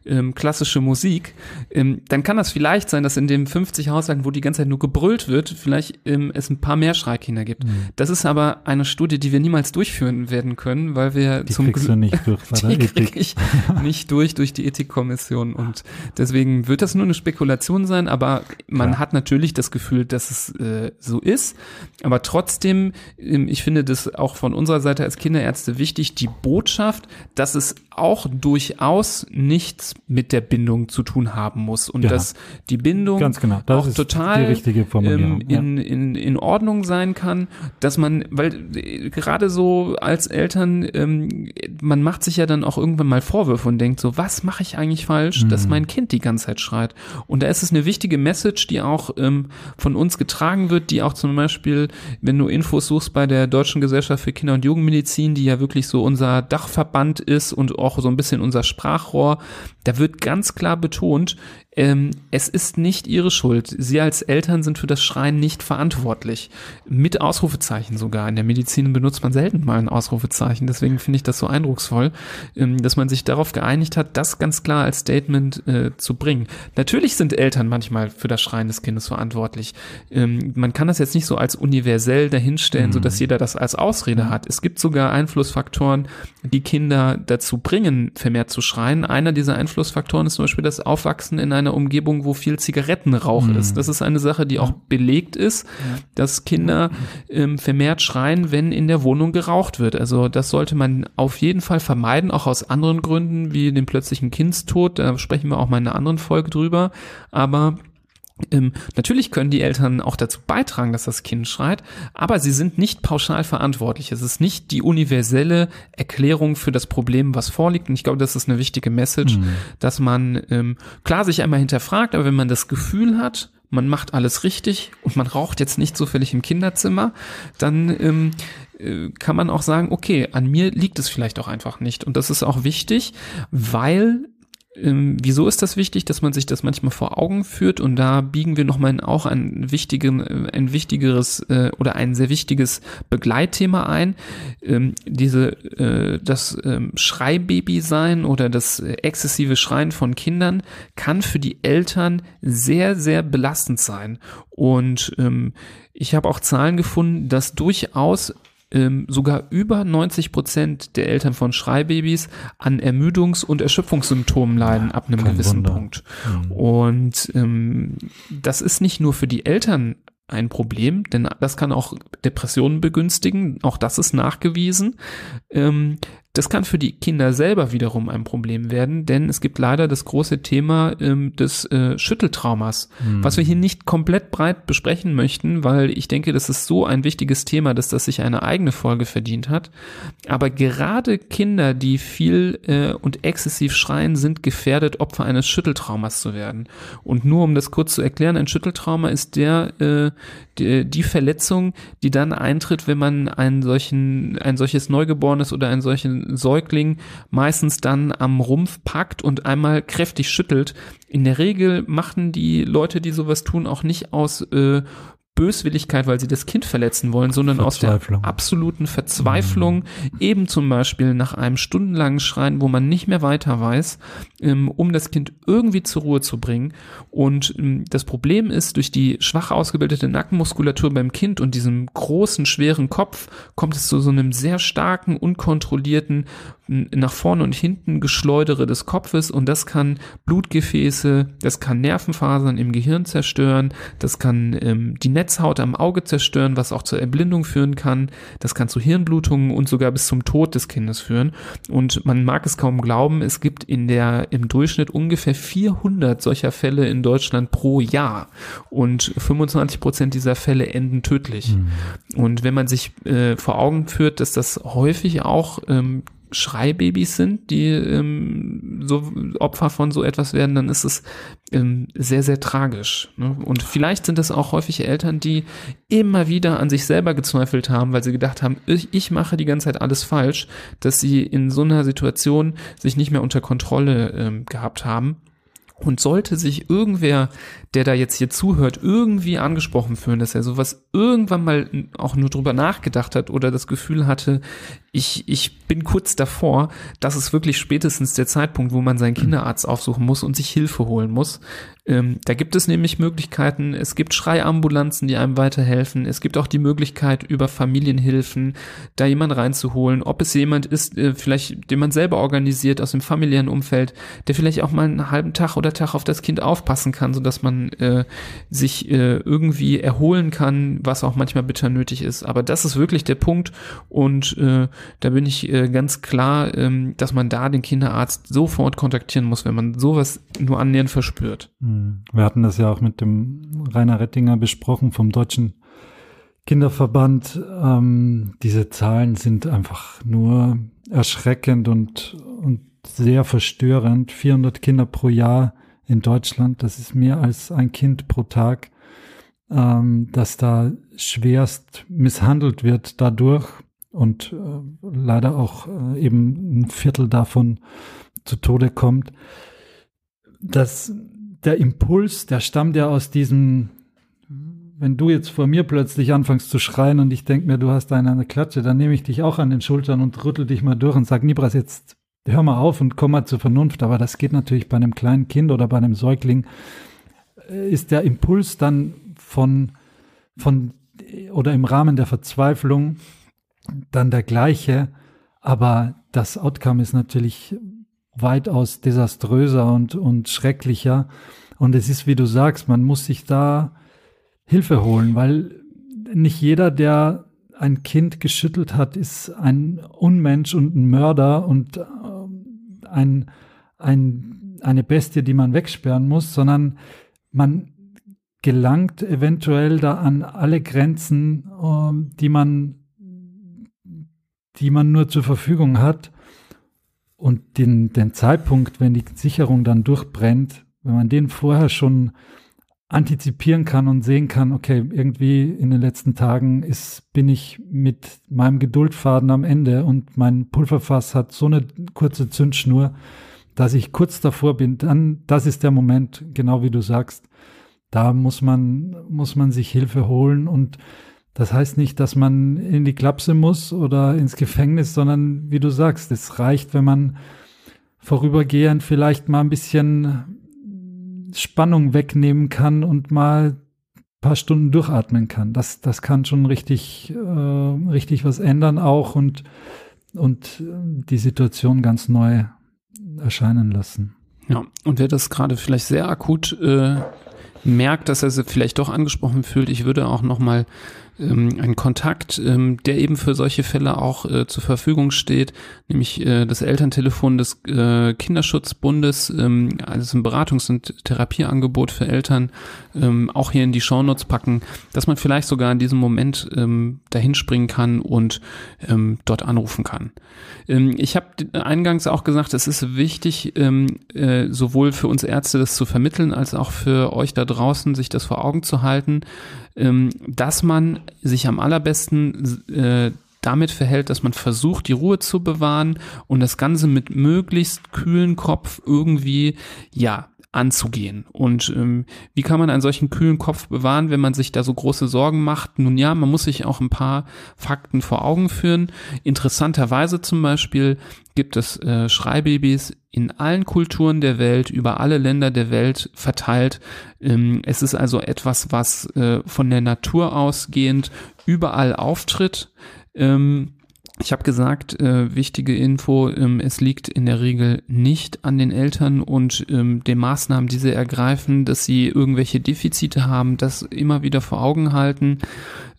ähm, klassische Musik, ähm, dann kann das vielleicht sein, dass in dem 50 Haushalten, wo die ganze Zeit nur gebrüllt wird, vielleicht ähm, es ein paar mehr Schreikinder gibt. Mhm. Das ist aber eine Studie, die wir niemals durchführen werden können, weil wir Die zum Glück nicht durch *laughs* die krieg ich nicht durch durch die Ethikkommission und deswegen wird das nur eine Spekulation sein, aber man Klar. hat natürlich das Gefühl, dass es äh, so ist, aber trotzdem, ähm, ich finde das auch von unserer Seite als Kinderärzte wichtig, die Botschaft, dass es auch durchaus nichts mit der Bindung zu tun haben muss und Ja. dass die Bindung Ganz genau. Das auch ist total die richtige Formulierung. ähm, in, in, in Ordnung sein kann, dass man, weil äh, gerade so als Eltern, ähm, man macht sich ja dann auch irgendwann mal Vorwürfe und denkt so, was mache ich eigentlich falsch, dass Mhm. mein Kind die ganze Zeit schreit. Und da ist es eine wichtige Message, die auch ähm, von uns getragen wird, die auch zum Beispiel, wenn du Infos suchst bei der Deutschen Gesellschaft für Kinder- und Jugendmedizin, die ja wirklich so unser Dachverband ist und auch so ein bisschen unser Sprachrohr, da wird ganz klar betont, ähm, es ist nicht ihre Schuld. Sie als Eltern sind für das Schreien nicht verantwortlich. Mit Ausrufezeichen sogar. In der Medizin benutzt man selten mal ein Ausrufezeichen. Deswegen finde ich das so eindrucksvoll, ähm, dass man sich darauf geeinigt hat, das ganz klar als Statement äh, zu bringen. Natürlich sind Eltern manchmal für das Schreien des Kindes verantwortlich. Ähm, man kann das jetzt nicht so als universell dahinstellen, so dass jeder das als Ausrede hat. Es gibt sogar Einflussfaktoren, die Kinder dazu bringen, vermehrt zu schreien. Einer dieser Einflussfaktoren ist zum Beispiel das Aufwachsen in einer Umgebung, wo viel Zigarettenrauch Mhm. ist. Das ist eine Sache, die auch belegt ist, dass Kinder ähm, vermehrt schreien, wenn in der Wohnung geraucht wird. Also das sollte man auf jeden Fall vermeiden, auch aus anderen Gründen, wie dem plötzlichen Kindstod. Da sprechen wir auch mal in einer anderen Folge drüber. Aber ähm, natürlich können die Eltern auch dazu beitragen, dass das Kind schreit, aber sie sind nicht pauschal verantwortlich. Es ist nicht die universelle Erklärung für das Problem, was vorliegt. Und ich glaube, das ist eine wichtige Message, dass man ähm, klar sich einmal hinterfragt, aber wenn man das Gefühl hat, man macht alles richtig und man raucht jetzt nicht zufällig im Kinderzimmer, dann ähm, äh, kann man auch sagen, okay, an mir liegt es vielleicht auch einfach nicht. Und das ist auch wichtig, weil ähm, wieso ist das wichtig, dass man sich das manchmal vor Augen führt? Und da biegen wir nochmal auch ein, wichtigen, äh, ein wichtigeres äh, oder ein sehr wichtiges Begleitthema ein. Ähm, diese, äh, das ähm, Schreibaby sein oder das äh, exzessive Schreien von Kindern kann für die Eltern sehr, sehr belastend sein. Und ähm, ich habe auch Zahlen gefunden, dass durchaus ähm, sogar über 90 Prozent der Eltern von Schreibabys an Ermüdungs- und Erschöpfungssymptomen leiden ab einem gewissen Wunder. Punkt. Mhm. Und ähm, das ist nicht nur für die Eltern ein Problem, denn das kann auch Depressionen begünstigen, auch das ist nachgewiesen. Ähm, das kann für die Kinder selber wiederum ein Problem werden, denn es gibt leider das große Thema ähm, des äh, Schütteltraumas, Mhm. was wir hier nicht komplett breit besprechen möchten, weil ich denke, das ist so ein wichtiges Thema, dass das sich eine eigene Folge verdient hat. Aber gerade Kinder, die viel äh, und exzessiv schreien, sind gefährdet, Opfer eines Schütteltraumas zu werden. Und nur um das kurz zu erklären, ein Schütteltrauma ist der äh, die, die Verletzung, die dann eintritt, wenn man einen solchen, ein solches Neugeborenes oder einen solchen Säugling meistens dann am Rumpf packt und einmal kräftig schüttelt. In der Regel machen die Leute, die sowas tun, auch nicht aus äh, Böswilligkeit, weil sie das Kind verletzen wollen, sondern aus der absoluten Verzweiflung, eben zum Beispiel nach einem stundenlangen Schreien, wo man nicht mehr weiter weiß, ähm, um das Kind irgendwie zur Ruhe zu bringen. Und ähm, das Problem ist, durch die schwach ausgebildete Nackenmuskulatur beim Kind und diesem großen, schweren Kopf kommt es zu so einem sehr starken, unkontrollierten nach vorne und hinten Geschleudere des Kopfes und das kann Blutgefäße, das kann Nervenfasern im Gehirn zerstören, das kann ähm, die Netzhaut am Auge zerstören, was auch zur Erblindung führen kann, das kann zu Hirnblutungen und sogar bis zum Tod des Kindes führen. Und man mag es kaum glauben, es gibt in der im Durchschnitt ungefähr 400 solcher Fälle in Deutschland pro Jahr und 25 Prozent dieser Fälle enden tödlich. Mhm. Und wenn man sich äh, vor Augen führt, dass das häufig auch ähm, Schreibabys sind, die ähm, so Opfer von so etwas werden, dann ist es ähm, sehr, sehr tragisch. Ne? Und vielleicht sind es auch häufig Eltern, die immer wieder an sich selber gezweifelt haben, weil sie gedacht haben, ich, ich mache die ganze Zeit alles falsch, dass sie in so einer Situation sich nicht mehr unter Kontrolle ähm, gehabt haben und sollte sich irgendwer, der da jetzt hier zuhört, irgendwie angesprochen fühlen, dass er sowas irgendwann mal auch nur drüber nachgedacht hat oder das Gefühl hatte, ich, ich bin kurz davor, das ist wirklich spätestens der Zeitpunkt, wo man seinen Kinderarzt aufsuchen muss und sich Hilfe holen muss. Ähm, da gibt es nämlich Möglichkeiten, es gibt Schreiambulanzen, die einem weiterhelfen, es gibt auch die Möglichkeit, über Familienhilfen da jemand reinzuholen, ob es jemand ist, äh, vielleicht, den man selber organisiert aus dem familiären Umfeld, der vielleicht auch mal einen halben Tag oder Tag auf das Kind aufpassen kann, sodass man äh, sich äh, irgendwie erholen kann, was auch manchmal bitter nötig ist. Aber das ist wirklich der Punkt und äh, da bin ich äh, ganz klar, ähm, dass man da den Kinderarzt sofort kontaktieren muss, wenn man sowas nur annähernd verspürt. Hm. Wir hatten das ja auch mit dem Rainer Rettinger besprochen vom Deutschen Kinderverband. Ähm, diese Zahlen sind einfach nur erschreckend und, und sehr verstörend. 400 Kinder pro Jahr in Deutschland, das ist mehr als ein Kind pro Tag, ähm, dass da schwerst misshandelt wird dadurch und äh, leider auch äh, eben ein Viertel davon zu Tode kommt. dass der Impuls, der stammt ja aus diesem, wenn du jetzt vor mir plötzlich anfängst zu schreien und ich denke mir, du hast eine, eine Klatsche, dann nehme ich dich auch an den Schultern und rüttel dich mal durch und sag, Nibras, jetzt hör mal auf und komm mal zur Vernunft. Aber das geht natürlich bei einem kleinen Kind oder bei einem Säugling, äh, ist der Impuls dann von, von oder im Rahmen der Verzweiflung dann der gleiche, aber das Outcome ist natürlich weitaus desaströser und, und schrecklicher. Und es ist, wie du sagst, man muss sich da Hilfe holen, weil nicht jeder, der ein Kind geschüttelt hat, ist ein Unmensch und ein Mörder und äh, ein, ein, eine Bestie, die man wegsperren muss, sondern man gelangt eventuell da an alle Grenzen, äh, die man die man nur zur Verfügung hat. Und den, den Zeitpunkt, wenn die Sicherung dann durchbrennt, wenn man den vorher schon antizipieren kann und sehen kann, okay, irgendwie in den letzten Tagen ist, bin ich mit meinem Geduldfaden am Ende und mein Pulverfass hat so eine kurze Zündschnur, dass ich kurz davor bin, dann, das ist der Moment, genau wie du sagst, da muss man, muss man sich Hilfe holen und das heißt nicht, dass man in die Klapse muss oder ins Gefängnis, sondern wie du sagst, es reicht, wenn man vorübergehend vielleicht mal ein bisschen Spannung wegnehmen kann und mal paar Stunden durchatmen kann. Das, das kann schon richtig, äh, richtig was ändern auch und, und die Situation ganz neu erscheinen lassen. Ja, und wer das gerade vielleicht sehr akut äh, merkt, dass er sich vielleicht doch angesprochen fühlt, ich würde auch noch mal ähm, ein Kontakt, ähm, der eben für solche Fälle auch äh, zur Verfügung steht, nämlich äh, das Elterntelefon des äh, Kinderschutzbundes, ähm, also ein Beratungs- und Therapieangebot für Eltern, ähm, auch hier in die Shownotes packen, dass man vielleicht sogar in diesem Moment ähm, dahin springen kann und ähm, dort anrufen kann. Ähm, ich habe eingangs auch gesagt, es ist wichtig, ähm, äh, sowohl für uns Ärzte das zu vermitteln, als auch für euch da draußen, sich das vor Augen zu halten, dass man sich am allerbesten äh, damit verhält, dass man versucht, die Ruhe zu bewahren und das Ganze mit möglichst kühlen Kopf irgendwie, ja, anzugehen. Und ähm, wie kann man einen solchen kühlen Kopf bewahren, wenn man sich da so große Sorgen macht? Nun ja, man muss sich auch ein paar Fakten vor Augen führen. Interessanterweise zum Beispiel gibt es äh, Schreibabys in allen Kulturen der Welt, über alle Länder der Welt verteilt. Ähm, es ist also etwas, was äh, von der Natur ausgehend überall auftritt. Ähm, Ich habe gesagt, äh, wichtige Info, ähm, es liegt in der Regel nicht an den Eltern und ähm, den Maßnahmen, die sie ergreifen, dass sie irgendwelche Defizite haben, das immer wieder vor Augen halten.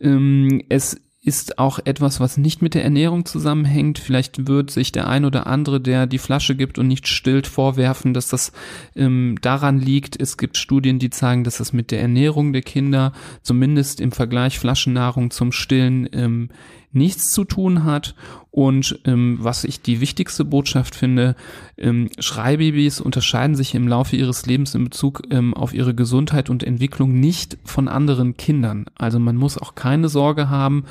Ähm, es ist auch etwas, was nicht mit der Ernährung zusammenhängt. Vielleicht wird sich der ein oder andere, der die Flasche gibt und nicht stillt, vorwerfen, dass das ähm, daran liegt. Es gibt Studien, die zeigen, dass das mit der Ernährung der Kinder, zumindest im Vergleich Flaschennahrung zum Stillen, ähm, nichts zu tun hat. Und ähm, was ich die wichtigste Botschaft finde, ähm, Schreibabys unterscheiden sich im Laufe ihres Lebens in Bezug ähm, auf ihre Gesundheit und Entwicklung nicht von anderen Kindern. Also man muss auch keine Sorge haben,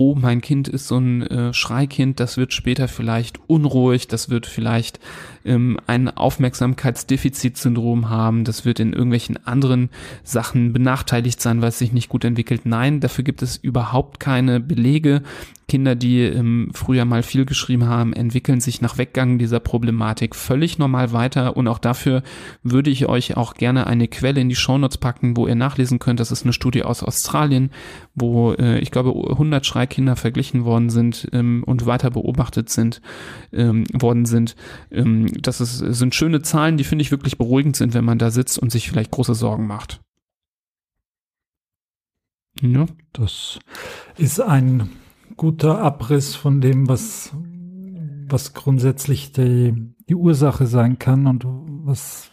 oh, mein Kind ist so ein äh, Schreikind, das wird später vielleicht unruhig, das wird vielleicht ähm, ein Aufmerksamkeitsdefizitsyndrom haben, das wird in irgendwelchen anderen Sachen benachteiligt sein, weil es sich nicht gut entwickelt. Nein, dafür gibt es überhaupt keine Belege. Kinder, die ähm, früher mal viel geschrieben haben, entwickeln sich nach Weggang dieser Problematik völlig normal weiter und auch dafür würde ich euch auch gerne eine Quelle in die Shownotes packen, wo ihr nachlesen könnt. Das ist eine Studie aus Australien, wo äh, ich glaube 100 Schreikinder verglichen worden sind ähm, und weiter beobachtet sind ähm, worden sind. Ähm, das ist, sind schöne Zahlen, die finde ich wirklich beruhigend sind, wenn man da sitzt und sich vielleicht große Sorgen macht. Ja. Das ist ein guter Abriss von dem, was, was grundsätzlich die, die Ursache sein kann und was,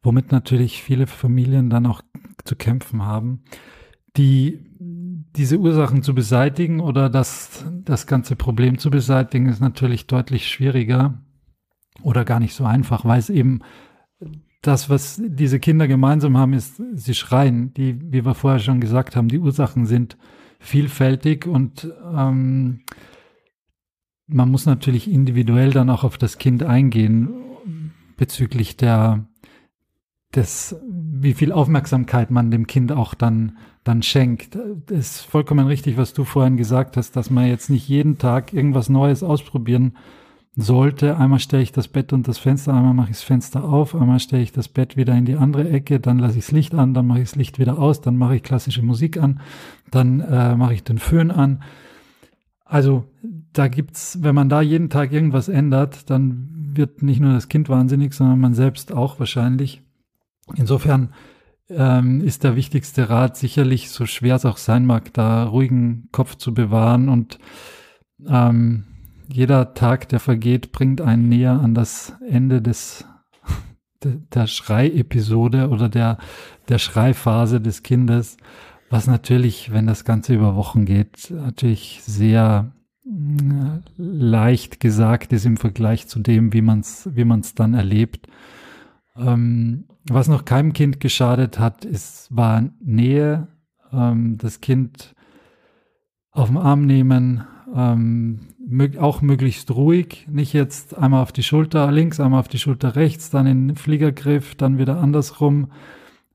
womit natürlich viele Familien dann auch zu kämpfen haben. Die, diese Ursachen zu beseitigen oder das, das ganze Problem zu beseitigen, ist natürlich deutlich schwieriger oder gar nicht so einfach, weil es eben das, was diese Kinder gemeinsam haben, ist, sie schreien. Die, wie wir vorher schon gesagt haben, die Ursachen sind vielfältig und ähm, man muss natürlich individuell dann auch auf das Kind eingehen bezüglich der des, wie viel Aufmerksamkeit man dem Kind auch dann dann schenkt. Es ist vollkommen richtig, was du vorhin gesagt hast, dass man jetzt nicht jeden Tag irgendwas Neues ausprobieren sollte. Einmal stelle ich das Bett und das Fenster, einmal mache ich das Fenster auf, einmal stelle ich das Bett wieder in die andere Ecke, dann lasse ich das Licht an, dann mache ich das Licht wieder aus, dann mache ich klassische Musik an, dann äh, mache ich den Föhn an. Also da gibt's, wenn man da jeden Tag irgendwas ändert, dann wird nicht nur das Kind wahnsinnig, sondern man selbst auch wahrscheinlich. Insofern ähm, ist der wichtigste Rat sicherlich, so schwer es auch sein mag, da ruhigen Kopf zu bewahren und ähm, jeder Tag, der vergeht, bringt einen näher an das Ende des *laughs* der Schreiepisode oder der, der Schreiphase des Kindes, was natürlich, wenn das Ganze über Wochen geht, natürlich sehr äh, leicht gesagt ist im Vergleich zu dem, wie man es wie man's dann erlebt. Ähm, was noch keinem Kind geschadet hat, ist, war Nähe, ähm, das Kind auf den Arm nehmen, ähm, auch möglichst ruhig, nicht jetzt einmal auf die Schulter links, einmal auf die Schulter rechts, dann in den Fliegergriff, dann wieder andersrum,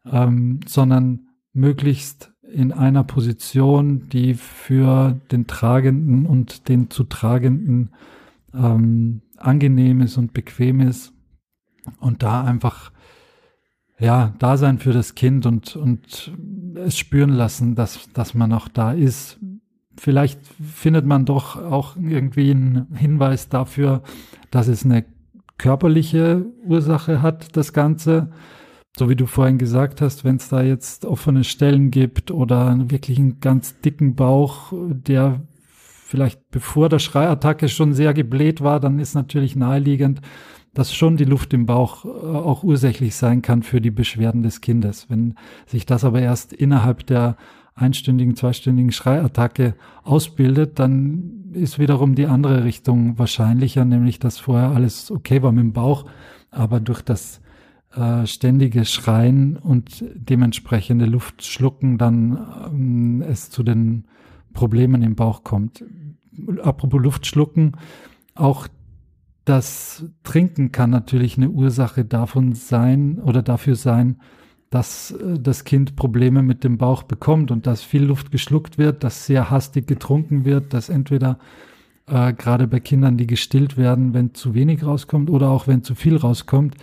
ähm, sondern möglichst in einer Position, die für den Tragenden und den zu Tragenden ähm, angenehm ist und bequem ist. Und da einfach ja da sein für das Kind und und es spüren lassen, dass dass man auch da ist, vielleicht findet man doch auch irgendwie einen Hinweis dafür, dass es eine körperliche Ursache hat, das Ganze. So wie du vorhin gesagt hast, wenn es da jetzt offene Stellen gibt oder wirklich einen ganz dicken Bauch, der vielleicht bevor der Schreiattacke schon sehr gebläht war, dann ist natürlich naheliegend, dass schon die Luft im Bauch äh, auch ursächlich sein kann für die Beschwerden des Kindes. Wenn sich das aber erst innerhalb der einstündigen, zweistündigen Schreiattacke ausbildet, dann ist wiederum die andere Richtung wahrscheinlicher, nämlich dass vorher alles okay war mit dem Bauch, aber durch das äh, ständige Schreien und dementsprechende Luft schlucken dann ähm, es zu den Problemen im Bauch kommt. Apropos Luft schlucken, auch das Trinken kann natürlich eine Ursache davon sein oder dafür sein, dass äh, das Kind Probleme mit dem Bauch bekommt und dass viel Luft geschluckt wird, dass sehr hastig getrunken wird, dass entweder äh, gerade bei Kindern, die gestillt werden, wenn zu wenig rauskommt oder auch wenn zu viel rauskommt,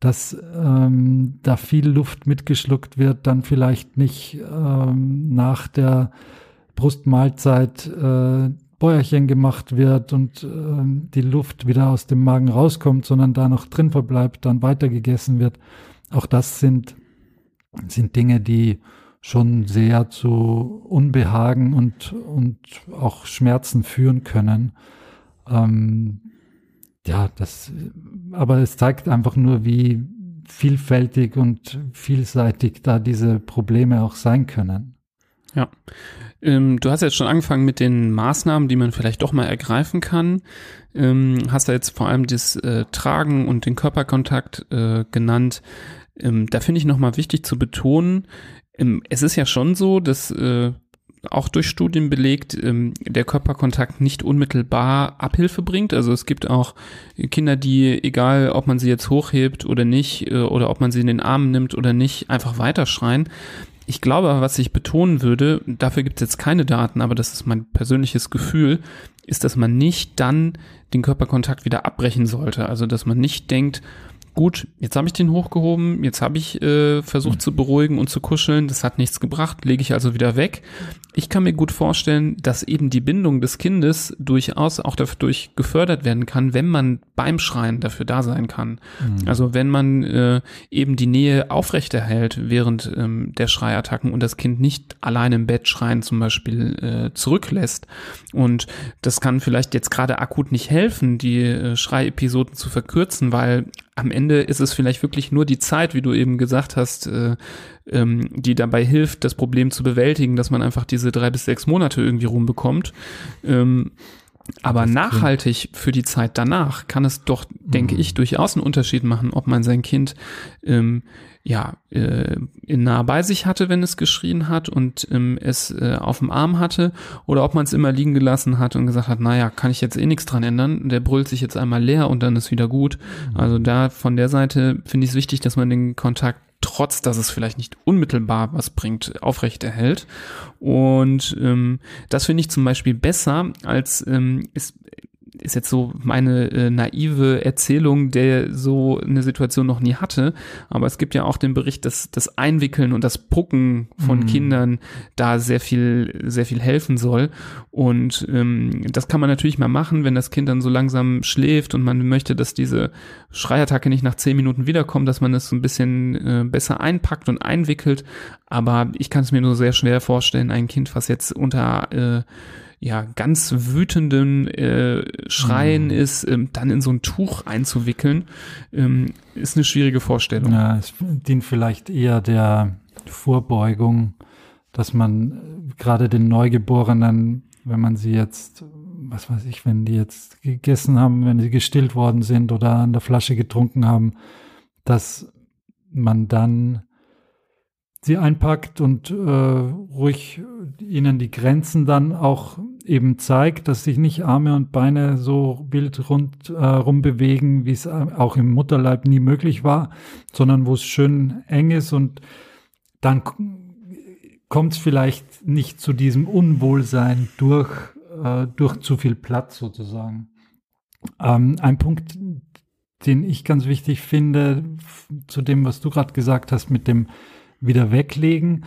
dass ähm, da viel Luft mitgeschluckt wird, dann vielleicht nicht ähm, nach der Brustmahlzeit äh, Bäuerchen gemacht wird und äh, die Luft wieder aus dem Magen rauskommt, sondern da noch drin verbleibt, dann weitergegessen wird. Auch das sind, sind Dinge, die schon sehr zu Unbehagen und, und auch Schmerzen führen können. Ähm, ja, das, aber es zeigt einfach nur, wie vielfältig und vielseitig da diese Probleme auch sein können. Ja. Ähm, du hast jetzt schon angefangen mit den Maßnahmen, die man vielleicht doch mal ergreifen kann. Ähm, hast da jetzt vor allem das äh, Tragen und den Körperkontakt äh, genannt. Ähm, da finde ich nochmal wichtig zu betonen, ähm, es ist ja schon so, dass äh, auch durch Studien belegt, ähm, der Körperkontakt nicht unmittelbar Abhilfe bringt. Also es gibt auch Kinder, die, egal ob man sie jetzt hochhebt oder nicht, äh, oder ob man sie in den Arm nimmt oder nicht, einfach weiterschreien. Ich glaube, was ich betonen würde, dafür gibt es jetzt keine Daten, aber das ist mein persönliches Gefühl, ist, dass man nicht dann den Körperkontakt wieder abbrechen sollte. Also dass man nicht denkt, gut, jetzt habe ich den hochgehoben, jetzt habe ich äh, versucht mhm. zu beruhigen und zu kuscheln, das hat nichts gebracht, lege ich also wieder weg. Ich kann mir gut vorstellen, dass eben die Bindung des Kindes durchaus auch dadurch gefördert werden kann, wenn man beim Schreien dafür da sein kann. Mhm. Also wenn man äh, eben die Nähe aufrechterhält während ähm, der Schreiattacken und das Kind nicht allein im Bett schreien zum Beispiel äh, zurücklässt. Und das kann vielleicht jetzt gerade akut nicht helfen, die äh, Schreiepisoden zu verkürzen, weil am Ende ist es vielleicht wirklich nur die Zeit, wie du eben gesagt hast, äh, ähm, die dabei hilft, das Problem zu bewältigen, dass man einfach diese drei bis sechs Monate irgendwie rumbekommt. Ähm, aber nachhaltig für die Zeit danach kann es doch, denke mhm. ich, durchaus einen Unterschied machen, ob man sein Kind ähm, ja äh, nah bei sich hatte, wenn es geschrien hat und ähm, es äh, auf dem Arm hatte, oder ob man es immer liegen gelassen hat und gesagt hat, naja, kann ich jetzt eh nichts dran ändern, der brüllt sich jetzt einmal leer und dann ist wieder gut. Mhm. Also da von der Seite finde ich es wichtig, dass man den Kontakt trotz dass es vielleicht nicht unmittelbar was bringt, aufrechterhält. Und ähm, das finde ich zum Beispiel besser, als ähm, ist, ist jetzt so meine äh, naive Erzählung, der so eine Situation noch nie hatte. Aber es gibt ja auch den Bericht, dass das Einwickeln und das Pucken von mhm. Kindern da sehr viel, sehr viel helfen soll. Und ähm, das kann man natürlich mal machen, wenn das Kind dann so langsam schläft und man möchte, dass diese Schreiattacke nicht nach zehn Minuten wiederkommt, dass man es so ein bisschen äh, besser einpackt und einwickelt. Aber ich kann es mir nur sehr schwer vorstellen, ein Kind, was jetzt unter äh, ja ganz wütenden äh, Schreien mhm. ist, ähm, dann in so ein Tuch einzuwickeln, ähm, ist eine schwierige Vorstellung. Ja, es dient vielleicht eher der Vorbeugung, dass man äh, gerade den Neugeborenen, wenn man sie jetzt, was weiß ich, wenn die jetzt gegessen haben, wenn sie gestillt worden sind oder an der Flasche getrunken haben, dass man dann sie einpackt und äh, ruhig ihnen die Grenzen dann auch eben zeigt, dass sich nicht Arme und Beine so wild rund äh, rumbewegen, wie es auch im Mutterleib nie möglich war, sondern wo es schön eng ist und dann kommt es vielleicht nicht zu diesem Unwohlsein durch, äh, durch zu viel Platz sozusagen. Ähm, ein Punkt, den ich ganz wichtig finde, zu dem, was du gerade gesagt hast, mit dem wieder weglegen.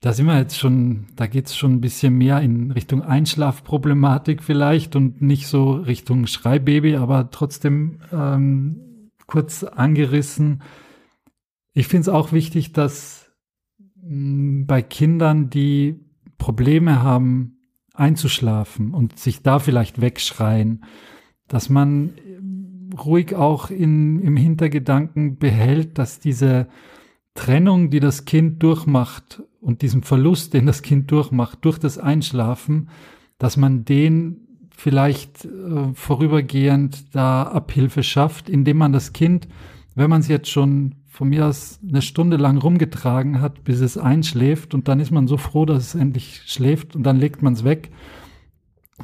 Da sind wir jetzt schon, da geht es schon ein bisschen mehr in Richtung Einschlafproblematik vielleicht und nicht so Richtung Schreibaby, aber trotzdem ähm, kurz angerissen. Ich finde es auch wichtig, dass mh, hm, bei Kindern, die Probleme haben, einzuschlafen und sich da vielleicht wegschreien, dass man ruhig auch in, im Hintergedanken behält, dass diese Trennung, die das Kind durchmacht und diesem Verlust, den das Kind durchmacht durch das Einschlafen, dass man den vielleicht äh, vorübergehend da Abhilfe schafft, indem man das Kind, wenn man es jetzt schon von mir aus eine Stunde lang rumgetragen hat, bis es einschläft und dann ist man so froh, dass es endlich schläft und dann legt man es weg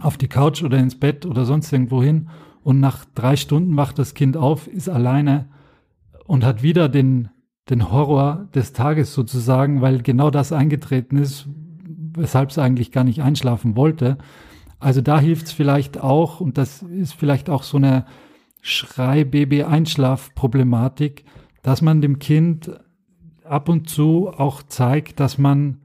auf die Couch oder ins Bett oder sonst irgendwo hin und nach drei Stunden wacht das Kind auf, ist alleine und hat wieder den den Horror des Tages sozusagen, weil genau das eingetreten ist, weshalb es eigentlich gar nicht einschlafen wollte. Also da hilft es vielleicht auch, und das ist vielleicht auch so eine Schrei-Baby-Einschlaf-Problematik, dass man dem Kind ab und zu auch zeigt, dass man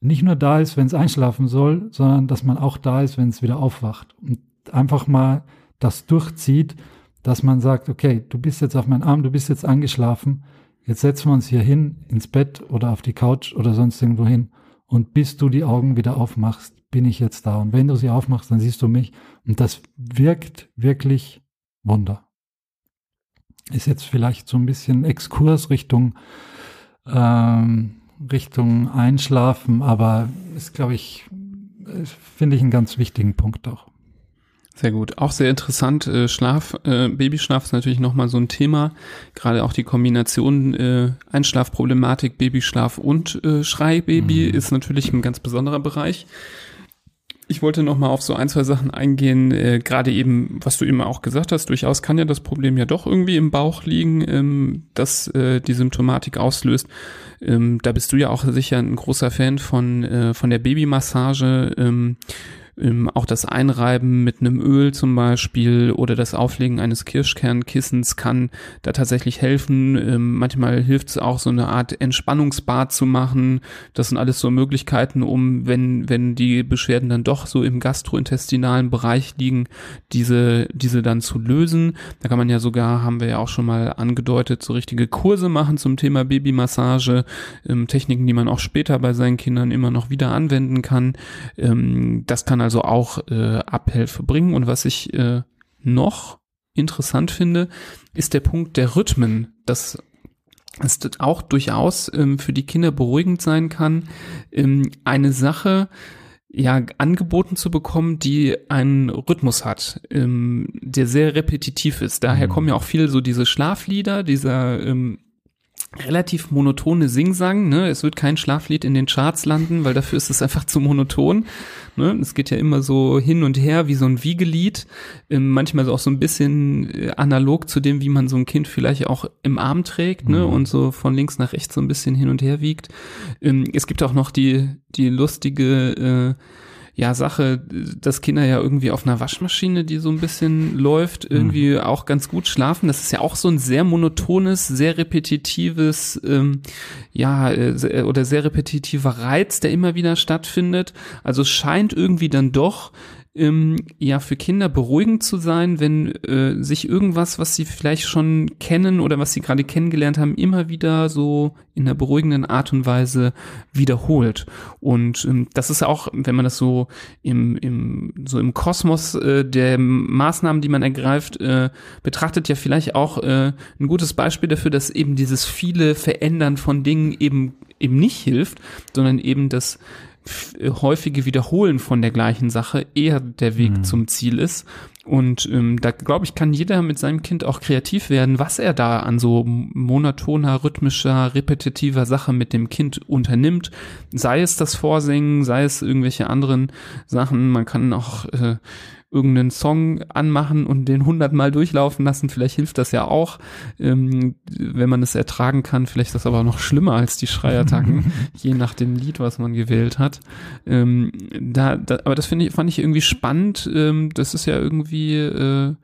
nicht nur da ist, wenn es einschlafen soll, sondern dass man auch da ist, wenn es wieder aufwacht. Und einfach mal das durchzieht, dass man sagt, okay, du bist jetzt auf meinem Arm, du bist jetzt angeschlafen, jetzt setzen wir uns hier hin ins Bett oder auf die Couch oder sonst irgendwo hin und bis du die Augen wieder aufmachst, bin ich jetzt da. Und wenn du sie aufmachst, dann siehst du mich. Und das wirkt wirklich Wunder. Ist jetzt vielleicht so ein bisschen Exkurs Richtung ähm, Richtung Einschlafen, aber ist, glaube ich, finde ich einen ganz wichtigen Punkt auch. Sehr gut. Auch sehr interessant. Äh, Schlaf, äh, Babyschlaf ist natürlich nochmal so ein Thema. Gerade auch die Kombination äh, Einschlafproblematik, Babyschlaf und äh, Schreibaby mhm. ist natürlich ein ganz besonderer Bereich. Ich wollte noch mal auf so ein, zwei Sachen eingehen, äh, gerade eben, was du eben auch gesagt hast, durchaus kann ja das Problem ja doch irgendwie im Bauch liegen, ähm, dass äh, die Symptomatik auslöst. Ähm, da bist du ja auch sicher ein großer Fan von, äh, von der Babymassage. Ähm, ähm, auch das Einreiben mit einem Öl zum Beispiel oder das Auflegen eines Kirschkernkissens kann da tatsächlich helfen. Ähm, manchmal hilft es auch so eine Art Entspannungsbad zu machen. Das sind alles so Möglichkeiten, um, wenn, wenn die Beschwerden dann doch so im gastrointestinalen Bereich liegen, diese, diese dann zu lösen. Da kann man ja sogar, haben wir ja auch schon mal angedeutet, so richtige Kurse machen zum Thema Babymassage, ähm, Techniken, die man auch später bei seinen Kindern immer noch wieder anwenden kann. Ähm, das kann also auch äh, Abhilfe bringen. Und was ich äh, noch interessant finde, ist der Punkt der Rhythmen. Das ist auch durchaus ähm, für die Kinder beruhigend sein kann. Ähm, eine Sache, ja, angeboten zu bekommen, die einen Rhythmus hat, ähm, der sehr repetitiv ist. Daher mhm. kommen ja auch viele so diese Schlaflieder, dieser ähm, relativ monotone Singsang. Ne? Es wird kein Schlaflied in den Charts landen, weil dafür ist es einfach zu monoton. Ne? Es geht ja immer so hin und her wie so ein Wiegelied. Ähm, manchmal auch so ein bisschen äh, analog zu dem, wie man so ein Kind vielleicht auch im Arm trägt ne? Mhm. und so von links nach rechts so ein bisschen hin und her wiegt. Ähm, es gibt auch noch die, die lustige äh, ja, Sache, dass Kinder ja irgendwie auf einer Waschmaschine, die so ein bisschen läuft, irgendwie mhm. auch ganz gut schlafen. Das ist ja auch so ein sehr monotones, sehr repetitives, ähm, ja, äh, oder sehr repetitiver Reiz, der immer wieder stattfindet. Also es scheint irgendwie dann doch ähm, ja für Kinder beruhigend zu sein, wenn äh, sich irgendwas, was sie vielleicht schon kennen oder was sie gerade kennengelernt haben, immer wieder so in einer beruhigenden Art und Weise wiederholt. Und ähm, das ist auch, wenn man das so im, im so im Kosmos äh, der Maßnahmen, die man ergreift, äh, betrachtet, ja vielleicht auch äh, ein gutes Beispiel dafür, dass eben dieses viele Verändern von Dingen eben eben nicht hilft, sondern eben das häufige Wiederholen von der gleichen Sache eher der Weg mhm. zum Ziel ist. Und ähm, da glaube ich, kann jeder mit seinem Kind auch kreativ werden, was er da an so monotoner, rhythmischer, repetitiver Sache mit dem Kind unternimmt. Sei es das Vorsingen, sei es irgendwelche anderen Sachen. Man kann auch äh, irgendeinen Song anmachen und den hundertmal durchlaufen lassen. Vielleicht hilft das ja auch, ähm, wenn man es ertragen kann. Vielleicht ist das aber noch schlimmer als die Schreiattacken, *laughs* je nach dem Lied, was man gewählt hat. Ähm, da, da, aber das finde ich, fand ich irgendwie spannend. Ähm, das ist ja irgendwie äh,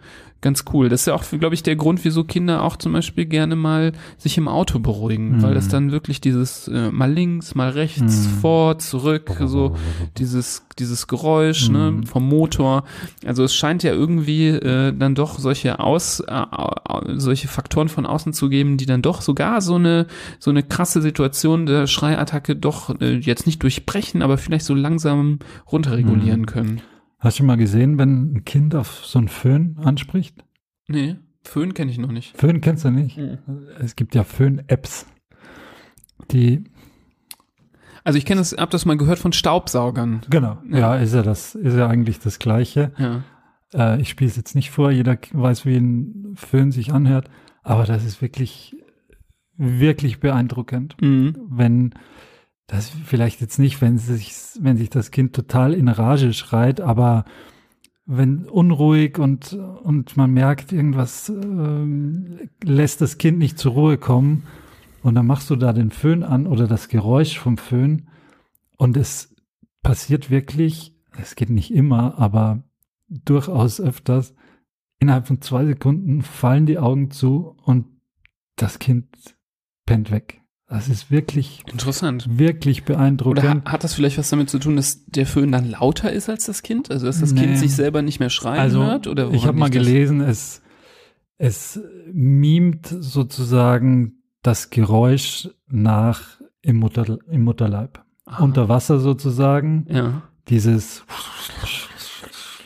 ganz cool. Das ist ja auch, glaube ich, der Grund, wieso Kinder auch zum Beispiel gerne mal sich im Auto beruhigen, mhm. weil das dann wirklich dieses äh, mal links, mal rechts, mhm. vor, zurück, so dieses dieses Geräusch ne, mhm. ne, vom Motor. Also es scheint ja irgendwie äh, dann doch solche aus äh, solche Faktoren von außen zu geben, die dann doch sogar so eine so eine krasse Situation der Schreiattacke doch äh, jetzt nicht durchbrechen, aber vielleicht so langsam runterregulieren mhm. können. Hast du mal gesehen, wenn ein Kind auf so einen Föhn anspricht? Nee, Föhn kenne ich noch nicht. Föhn kennst du nicht? Mhm. Es gibt ja Föhn-Apps, die. Also ich kenne das, hab das mal gehört von Staubsaugern. Genau, ja, ja ist ja das, ist ja eigentlich das Gleiche. Ja. Äh, ich spiele es jetzt nicht vor, jeder weiß, wie ein Föhn sich anhört, aber das ist wirklich, wirklich beeindruckend, mhm. wenn das vielleicht jetzt nicht, wenn sich, wenn sich das Kind total in Rage schreit, aber wenn unruhig und, und man merkt, irgendwas ähm, lässt das Kind nicht zur Ruhe kommen und dann machst du da den Föhn an oder das Geräusch vom Föhn und es passiert wirklich, es geht nicht immer, aber durchaus öfters, innerhalb von zwei Sekunden fallen die Augen zu und das Kind pennt weg. Das ist wirklich, Interessant. wirklich Oder beeindruckend. ha- hat das vielleicht was damit zu tun, dass der Föhn dann lauter ist als das Kind? Also dass das Nee. Kind sich selber nicht mehr schreien also, hört? Oder ich habe mal gelesen, es, es mimt sozusagen das Geräusch nach im, Mutter, im Mutterleib. Aha. Unter Wasser sozusagen. Ja. Dieses,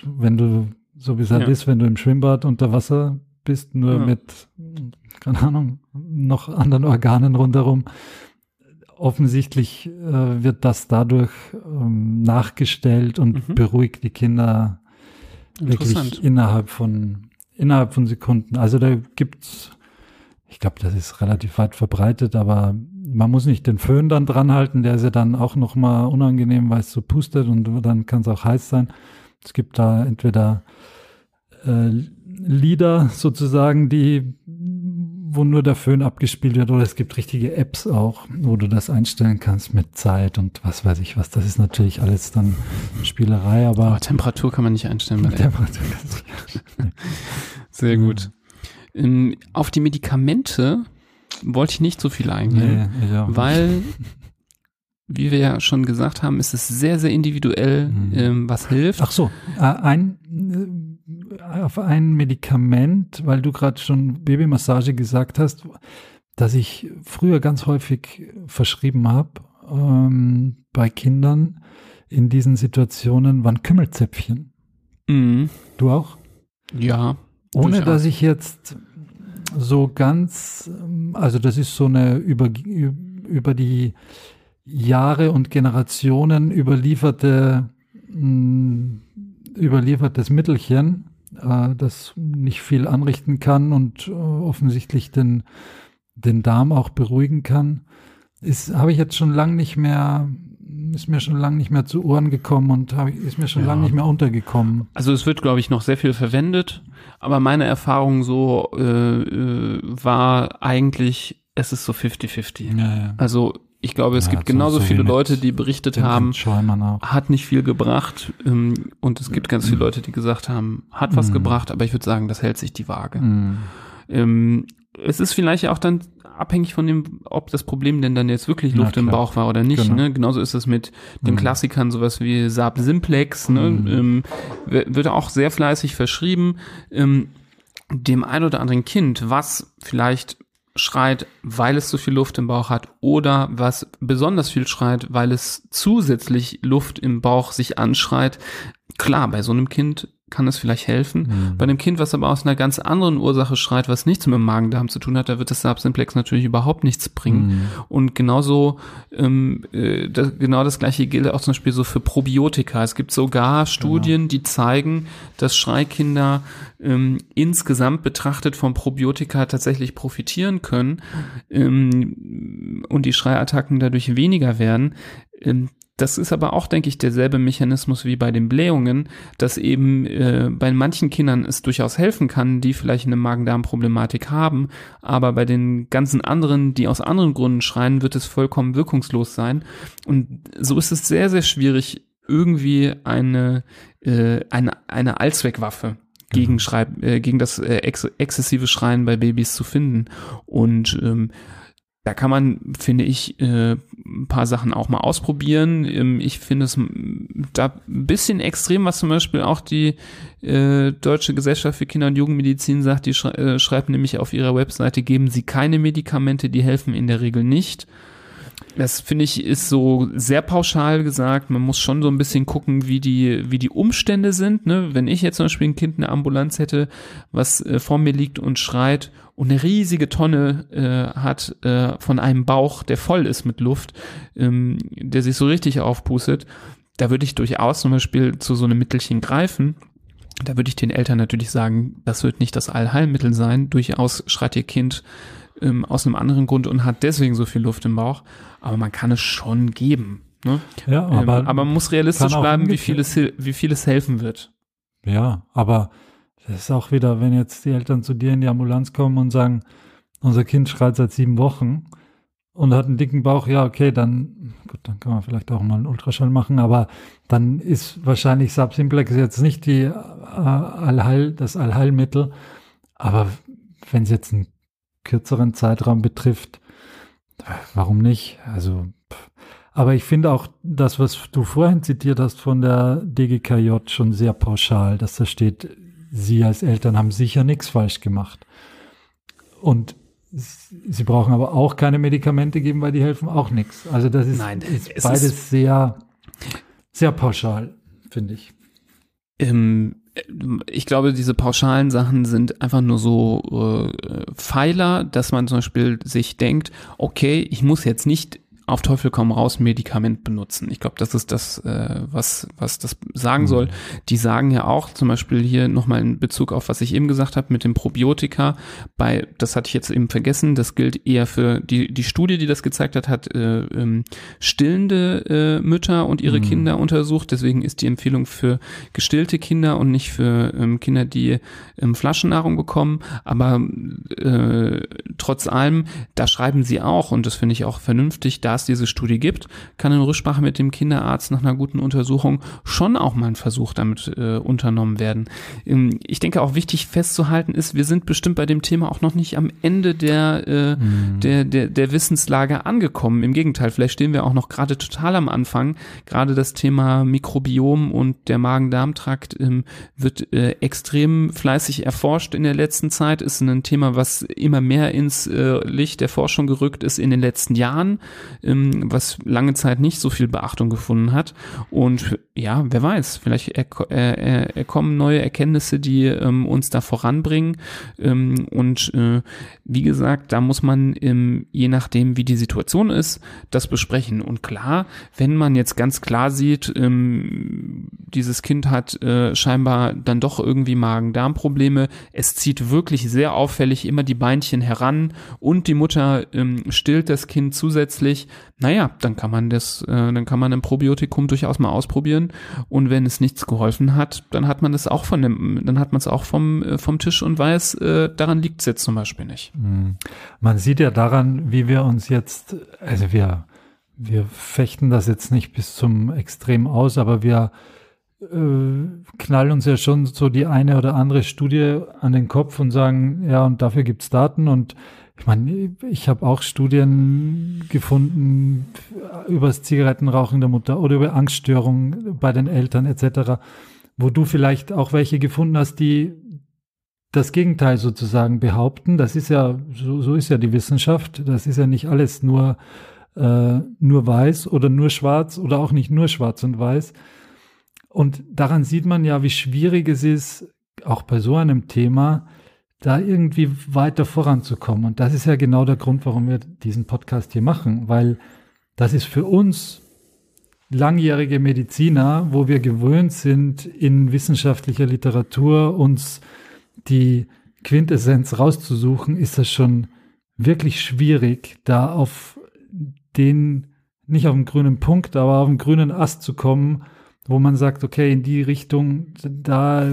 wenn du, so wie es halt Ja. ist, wenn du im Schwimmbad unter Wasser bist, nur Ja. mit, keine Ahnung, noch anderen Organen rundherum. Offensichtlich äh, wird das dadurch ähm, nachgestellt und Mhm. beruhigt die Kinder wirklich innerhalb von innerhalb von Sekunden. Also da gibt's, ich glaube, das ist relativ weit verbreitet, aber man muss nicht den Föhn dann dran halten, der ist ja dann auch noch mal unangenehm, weil es so pustet und dann kann es auch heiß sein. Es gibt da entweder äh, Lieder sozusagen, die wo nur der Föhn abgespielt wird, oder es gibt richtige Apps auch, wo du das einstellen kannst mit Zeit und was weiß ich was. Das ist natürlich alles dann Spielerei, aber Aber Temperatur kann man nicht einstellen. *laughs* Bei Temperatur kannst du- Sehr gut. Ähm, auf die Medikamente wollte ich nicht so viel eingehen, Nee, weil, wie wir ja schon gesagt haben, ist es sehr, sehr individuell, Mhm. ähm, was hilft. Ach so, äh, ein, äh, auf ein Medikament, weil du gerade schon Babymassage gesagt hast, das ich früher ganz häufig verschrieben habe ähm, bei Kindern in diesen Situationen, waren Kümmelzäpfchen. Mhm. Du auch? Ja. Ohne durchaus. dass ich jetzt so ganz, ähm, also das ist so eine über, über die Jahre und Generationen überlieferte, mh, überliefertes Mittelchen, äh, das nicht viel anrichten kann und äh, offensichtlich den, den Darm auch beruhigen kann. Ist, habe ich jetzt schon lang nicht mehr, ist mir schon lang nicht mehr zu Ohren gekommen und habe, ist mir schon Ja. lang nicht mehr untergekommen. Also es wird, glaube ich, noch sehr viel verwendet, aber meine Erfahrung so äh, äh, war eigentlich, es ist so 50-50. Ja, ja. Also ich glaube, es Ja, gibt so- genauso so viele Leute, die berichtet haben, hat nicht viel gebracht ähm, und es gibt ganz viele Leute, die gesagt haben, hat was Mhm. gebracht, aber ich würde sagen, das hält sich die Waage. Mhm. Ähm, es ist vielleicht auch dann abhängig von dem, ob das Problem denn dann jetzt wirklich Luft im. Bauch war oder nicht. Genau. Ne? Genauso ist es mit den Mhm. Klassikern, sowas wie Saab Simplex, ne? Mhm. ähm, wird auch sehr fleißig verschrieben. Dem ein oder anderen Kind, was vielleicht schreit, weil es zu viel Luft im Bauch hat oder was besonders viel schreit, weil es zusätzlich Luft im Bauch sich anschreit. Klar, bei so einem Kind kann es vielleicht helfen. Mhm. Bei einem Kind, was aber aus einer ganz anderen Ursache schreit, was nichts mit dem Magen-Darm zu tun hat, da wird das Saab-Simplex natürlich überhaupt nichts bringen. Mhm. Und genauso, ähm, äh, das, genau das gleiche gilt auch zum Beispiel so für Probiotika. Es gibt sogar Studien, die zeigen, dass Schreikinder ähm, insgesamt betrachtet vom Probiotika tatsächlich profitieren können ähm, und die Schreiattacken dadurch weniger werden. Das ist aber auch, denke ich, derselbe Mechanismus wie bei den Blähungen, dass eben äh, bei manchen Kindern es durchaus helfen kann, die vielleicht eine Magen-Darm-Problematik haben, aber bei den ganzen anderen, die aus anderen Gründen schreien, wird es vollkommen wirkungslos sein. Und so ist es sehr, sehr schwierig, irgendwie eine, äh, eine, eine Allzweckwaffe gegen, Schrei äh, gegen das äh, ex exzessive Schreien bei Babys zu finden. Und ähm, da kann man, finde ich, äh, ein paar Sachen auch mal ausprobieren. Ähm, ich finde es da ein bisschen extrem, was zum Beispiel auch die äh, Deutsche Gesellschaft für Kinder- und Jugendmedizin sagt. Die schrei äh, schreibt nämlich auf ihrer Webseite, geben sie keine Medikamente, die helfen in der Regel nicht. Das finde ich ist so sehr pauschal gesagt. Man muss schon so ein bisschen gucken, wie die, wie die Umstände sind. Ne? Wenn ich jetzt zum Beispiel ein Kind in der Ambulanz hätte, was äh, vor mir liegt und schreit und eine riesige Tonne äh, hat äh, von einem Bauch, der voll ist mit Luft, ähm, der sich so richtig aufpustet, da würde ich durchaus zum Beispiel zu so einem Mittelchen greifen. Da würde ich den Eltern natürlich sagen, das wird nicht das Allheilmittel sein. Durchaus schreit ihr Kind ähm, aus einem anderen Grund und hat deswegen so viel Luft im Bauch. Aber man kann es schon geben. Ne? Ja, Ähm, aber, aber man muss realistisch bleiben, wie viel, es, wie viel es helfen wird. ja, aber das ist auch wieder, wenn jetzt die Eltern zu dir in die Ambulanz kommen und sagen, unser Kind schreit seit sieben Wochen und hat einen dicken Bauch, ja, okay, dann, gut, dann kann man vielleicht auch mal einen Ultraschall machen, aber dann ist wahrscheinlich Subsimplex jetzt nicht die äh, Allheil, das Allheilmittel, aber wenn es jetzt einen kürzeren Zeitraum betrifft, warum nicht? Also, aber ich finde auch das, was du vorhin zitiert hast von der DGKJ, schon sehr pauschal, dass da steht, Sie als Eltern haben sicher nichts falsch gemacht. Und Sie brauchen aber auch keine Medikamente geben, weil die helfen auch nichts. Also das ist, Nein, ist beides ist sehr, sehr pauschal, finde ich. Ähm, ich glaube, diese pauschalen Sachen sind einfach nur so äh, Pfeiler, dass man zum Beispiel sich denkt, okay, ich muss jetzt nicht auf Teufel komm raus Medikament benutzen. Ich glaube, das ist das, äh, was, was das sagen soll. Mhm. Die sagen ja auch zum Beispiel hier nochmal in Bezug auf, was ich eben gesagt habe mit dem Probiotika, bei, das hatte ich jetzt eben vergessen, das gilt eher für die, die Studie, die das gezeigt hat, hat äh, ähm, stillende äh, Mütter und ihre mhm. Kinder untersucht. Deswegen ist die Empfehlung für gestillte Kinder und nicht für ähm, Kinder, die ähm, Flaschennahrung bekommen. Aber äh, trotz allem, da schreiben sie auch, und das finde ich auch vernünftig, da es diese Studie gibt, kann in Rücksprache mit dem Kinderarzt nach einer guten Untersuchung schon auch mal ein Versuch damit äh, unternommen werden. Ähm, ich denke auch wichtig festzuhalten ist, wir sind bestimmt bei dem Thema auch noch nicht am Ende der, äh, mhm. der, der, der Wissenslage angekommen. Im Gegenteil, vielleicht stehen wir auch noch gerade total am Anfang. Gerade das Thema Mikrobiom und der Magen-Darm-Trakt ähm, wird äh, extrem fleißig erforscht in der letzten Zeit, ist ein Thema, was immer mehr ins äh, Licht der Forschung gerückt ist in den letzten Jahren ähm, was lange Zeit nicht so viel Beachtung gefunden hat. Und ja, wer weiß, vielleicht er, er, er kommen neue Erkenntnisse, die ähm, uns da voranbringen. Ähm, und äh, wie gesagt, da muss man ähm, je nachdem, wie die Situation ist, das besprechen. Und klar, wenn man jetzt ganz klar sieht, ähm, dieses Kind hat äh, scheinbar dann doch irgendwie Magen-Darm-Probleme, es zieht wirklich sehr auffällig immer die Beinchen heran und die Mutter ähm, stillt das Kind zusätzlich, naja, dann kann man das, äh, dann kann man ein Probiotikum durchaus mal ausprobieren. Und wenn es nichts geholfen hat, dann hat man das auch von dem, dann hat man es auch vom, äh, vom Tisch und weiß, äh, daran liegt es jetzt zum Beispiel nicht. Hm. Man sieht ja daran, wie wir uns jetzt, also wir, wir fechten das jetzt nicht bis zum Extrem aus, aber wir äh, knallen uns ja schon so die eine oder andere Studie an den Kopf und sagen, ja, und dafür gibt's Daten und ich meine, ich habe auch Studien gefunden über das Zigarettenrauchen der Mutter oder über Angststörungen bei den Eltern etc., wo du vielleicht auch welche gefunden hast, die das Gegenteil sozusagen behaupten. Das ist ja, so, so ist ja die Wissenschaft. Das ist ja nicht alles nur, äh, nur weiß oder nur schwarz oder auch nicht nur schwarz und weiß. Und daran sieht man ja, wie schwierig es ist, auch bei so einem Thema, da irgendwie weiter voranzukommen. Und das ist ja genau der Grund, warum wir diesen Podcast hier machen, weil das ist für uns langjährige Mediziner, wo wir gewöhnt sind, in wissenschaftlicher Literatur uns die Quintessenz rauszusuchen, ist das schon wirklich schwierig, da auf den, nicht auf den grünen Punkt, aber auf den grünen Ast zu kommen, wo man sagt, okay, in die Richtung, da,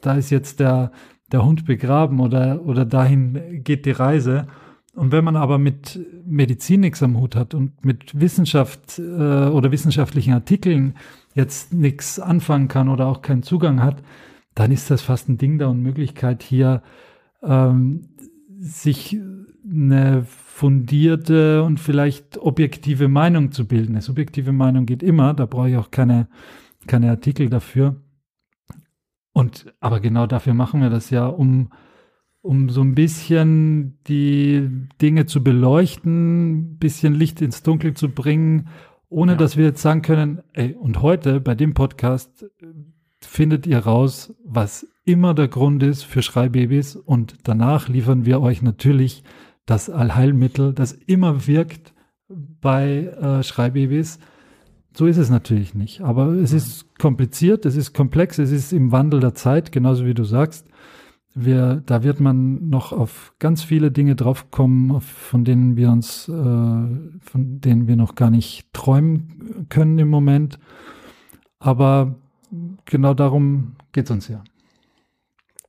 da ist jetzt der, der Hund begraben oder, oder dahin geht die Reise. Und wenn man aber mit Medizin nichts am Hut hat und mit Wissenschaft äh, oder wissenschaftlichen Artikeln jetzt nichts anfangen kann oder auch keinen Zugang hat, dann ist das fast ein Ding der Unmöglichkeit, hier ähm, sich eine fundierte und vielleicht objektive Meinung zu bilden. Eine subjektive Meinung geht immer, da brauche ich auch keine, keine Artikel dafür. Und aber genau dafür machen wir das ja, um, um so ein bisschen die Dinge zu beleuchten, ein bisschen Licht ins Dunkel zu bringen, ohne ja. dass wir jetzt sagen können, ey, und heute bei dem Podcast findet ihr raus, was immer der Grund ist für Schreibabys und danach liefern wir euch natürlich das Allheilmittel, das immer wirkt bei äh, Schreibabys so ist es natürlich nicht. Aber es ist kompliziert, es ist komplex, es ist im Wandel der Zeit, genauso wie du sagst. Wir, da wird man noch auf ganz viele Dinge draufkommen, von denen wir uns, äh, von denen wir noch gar nicht träumen können im Moment. Aber genau darum geht es uns ja.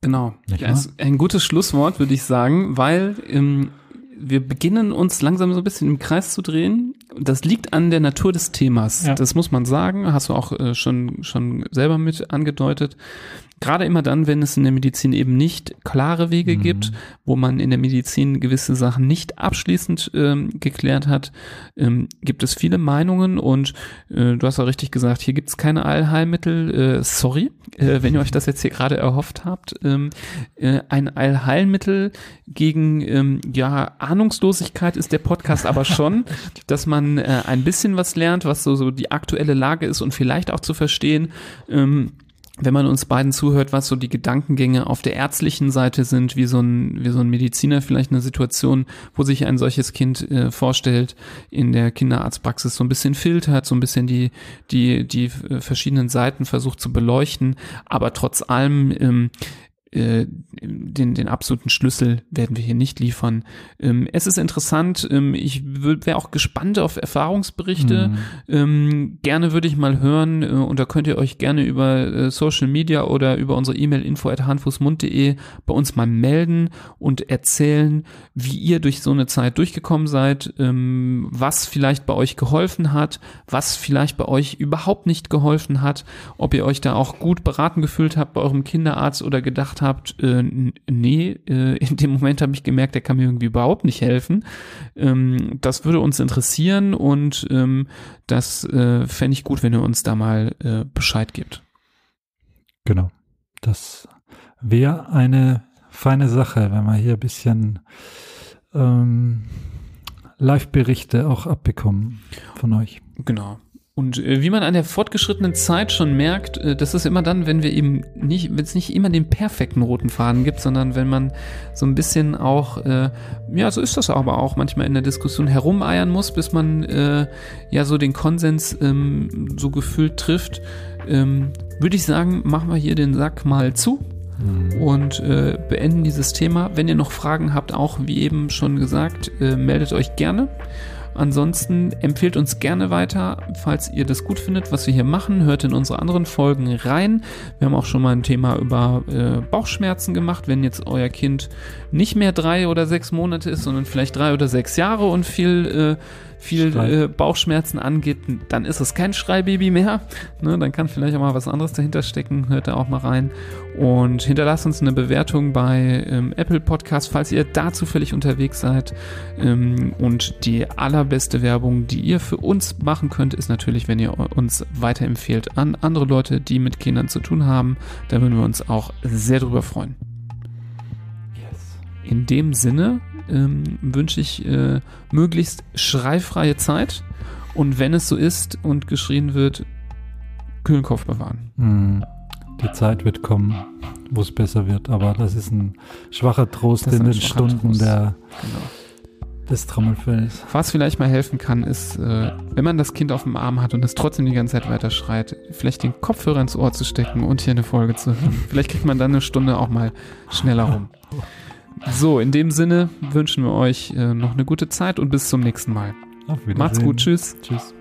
Genau. Ja, ein gutes Schlusswort, würde ich sagen, weil ähm, wir beginnen uns langsam so ein bisschen im Kreis zu drehen. Das liegt an der Natur des Themas. Ja. Das muss man sagen. Hast du auch äh, schon, schon selber mit angedeutet. gerade immer dann, wenn es in der Medizin eben nicht klare Wege Mhm. gibt, wo man in der Medizin gewisse Sachen nicht abschließend ähm, geklärt hat, ähm, gibt es viele Meinungen und äh, du hast ja richtig gesagt, hier gibt es keine Allheilmittel. Äh, sorry, äh, wenn ihr euch das jetzt hier gerade erhofft habt. Ähm, äh, ein Allheilmittel gegen ähm, ja Ahnungslosigkeit ist der Podcast aber schon, *laughs* dass man äh, ein bisschen was lernt, was so, so die aktuelle Lage ist und vielleicht auch zu verstehen, ähm, wenn man uns beiden zuhört, was so die Gedankengänge auf der ärztlichen Seite sind, wie so ein, wie so ein Mediziner vielleicht eine Situation, wo sich ein solches Kind äh, vorstellt, in der Kinderarztpraxis so ein bisschen filtert, so ein bisschen die, die, die äh, verschiedenen Seiten versucht zu beleuchten, aber trotz allem ähm, äh, den, den absoluten Schlüssel werden wir hier nicht liefern. Ähm, es ist interessant, ähm, ich wäre auch gespannt auf Erfahrungsberichte. Mhm. Ähm, gerne würde ich mal hören, äh, und da könnt ihr euch gerne über äh, Social Media oder über unsere E-Mail info at handfußmund.de bei uns mal melden und erzählen, wie ihr durch so eine Zeit durchgekommen seid, was vielleicht bei euch geholfen hat, was vielleicht bei euch überhaupt nicht geholfen hat, ob ihr euch da auch gut beraten gefühlt habt bei eurem Kinderarzt oder gedacht habt, äh, nee, äh, in dem Moment habe ich gemerkt, der kann mir irgendwie überhaupt nicht helfen. Ähm, das würde uns interessieren und ähm, das äh, fände ich gut, wenn ihr uns da mal äh, Bescheid gibt. Genau. Das wäre eine feine Sache, wenn wir hier ein bisschen ähm, Live-Berichte auch abbekommen von euch. Genau. Und äh, wie man an der fortgeschrittenen Zeit schon merkt, äh, das ist immer dann, wenn wir eben nicht, wenn es nicht immer den perfekten roten Faden gibt, sondern wenn man so ein bisschen auch, äh, ja, so ist das aber auch manchmal in der Diskussion herumeiern muss, bis man äh, ja so den Konsens ähm, so gefühlt trifft, ähm, würde ich sagen, machen wir hier den Sack mal zu und äh, beenden dieses Thema. Wenn ihr noch Fragen habt, auch wie eben schon gesagt, äh, meldet euch gerne. Ansonsten empfehlt uns gerne weiter, falls ihr das gut findet, was wir hier machen. Hört in unsere anderen Folgen rein. Wir haben auch schon mal ein Thema über äh, Bauchschmerzen gemacht. Wenn jetzt euer Kind nicht mehr drei oder sechs Monate ist, sondern vielleicht drei oder sechs Jahre und viel, äh, viel äh, Bauchschmerzen angeht, dann ist es kein Schreibaby mehr. Ne, dann kann vielleicht auch mal was anderes dahinter stecken. Hört da auch mal rein. Und hinterlasst uns eine Bewertung bei ähm, Apple Podcast, falls ihr da zufällig unterwegs seid. Ähm, und die allerbeste Werbung, die ihr für uns machen könnt, ist natürlich, wenn ihr uns weiterempfehlt an andere Leute, die mit Kindern zu tun haben. Da würden wir uns auch sehr drüber freuen. Yes. In dem Sinne ähm, wünsche ich äh, möglichst schreifreie Zeit. Und wenn es so ist und geschrien wird, kühlen Kopf bewahren. Hm. Die Zeit wird kommen, wo es besser wird, aber das ist ein schwacher Trost in den Stunden Trost. der, Genau. des Trommelfells. Was vielleicht mal helfen kann, ist, äh, wenn man das Kind auf dem Arm hat und es trotzdem die ganze Zeit weiter schreit, vielleicht den Kopfhörer ins Ohr zu stecken und hier eine Folge zu hören. Vielleicht kriegt man dann eine Stunde auch mal schneller rum. So, in dem Sinne wünschen wir euch äh, noch eine gute Zeit und bis zum nächsten Mal. Auf Wiedersehen. Macht's gut, tschüss. Tschüss.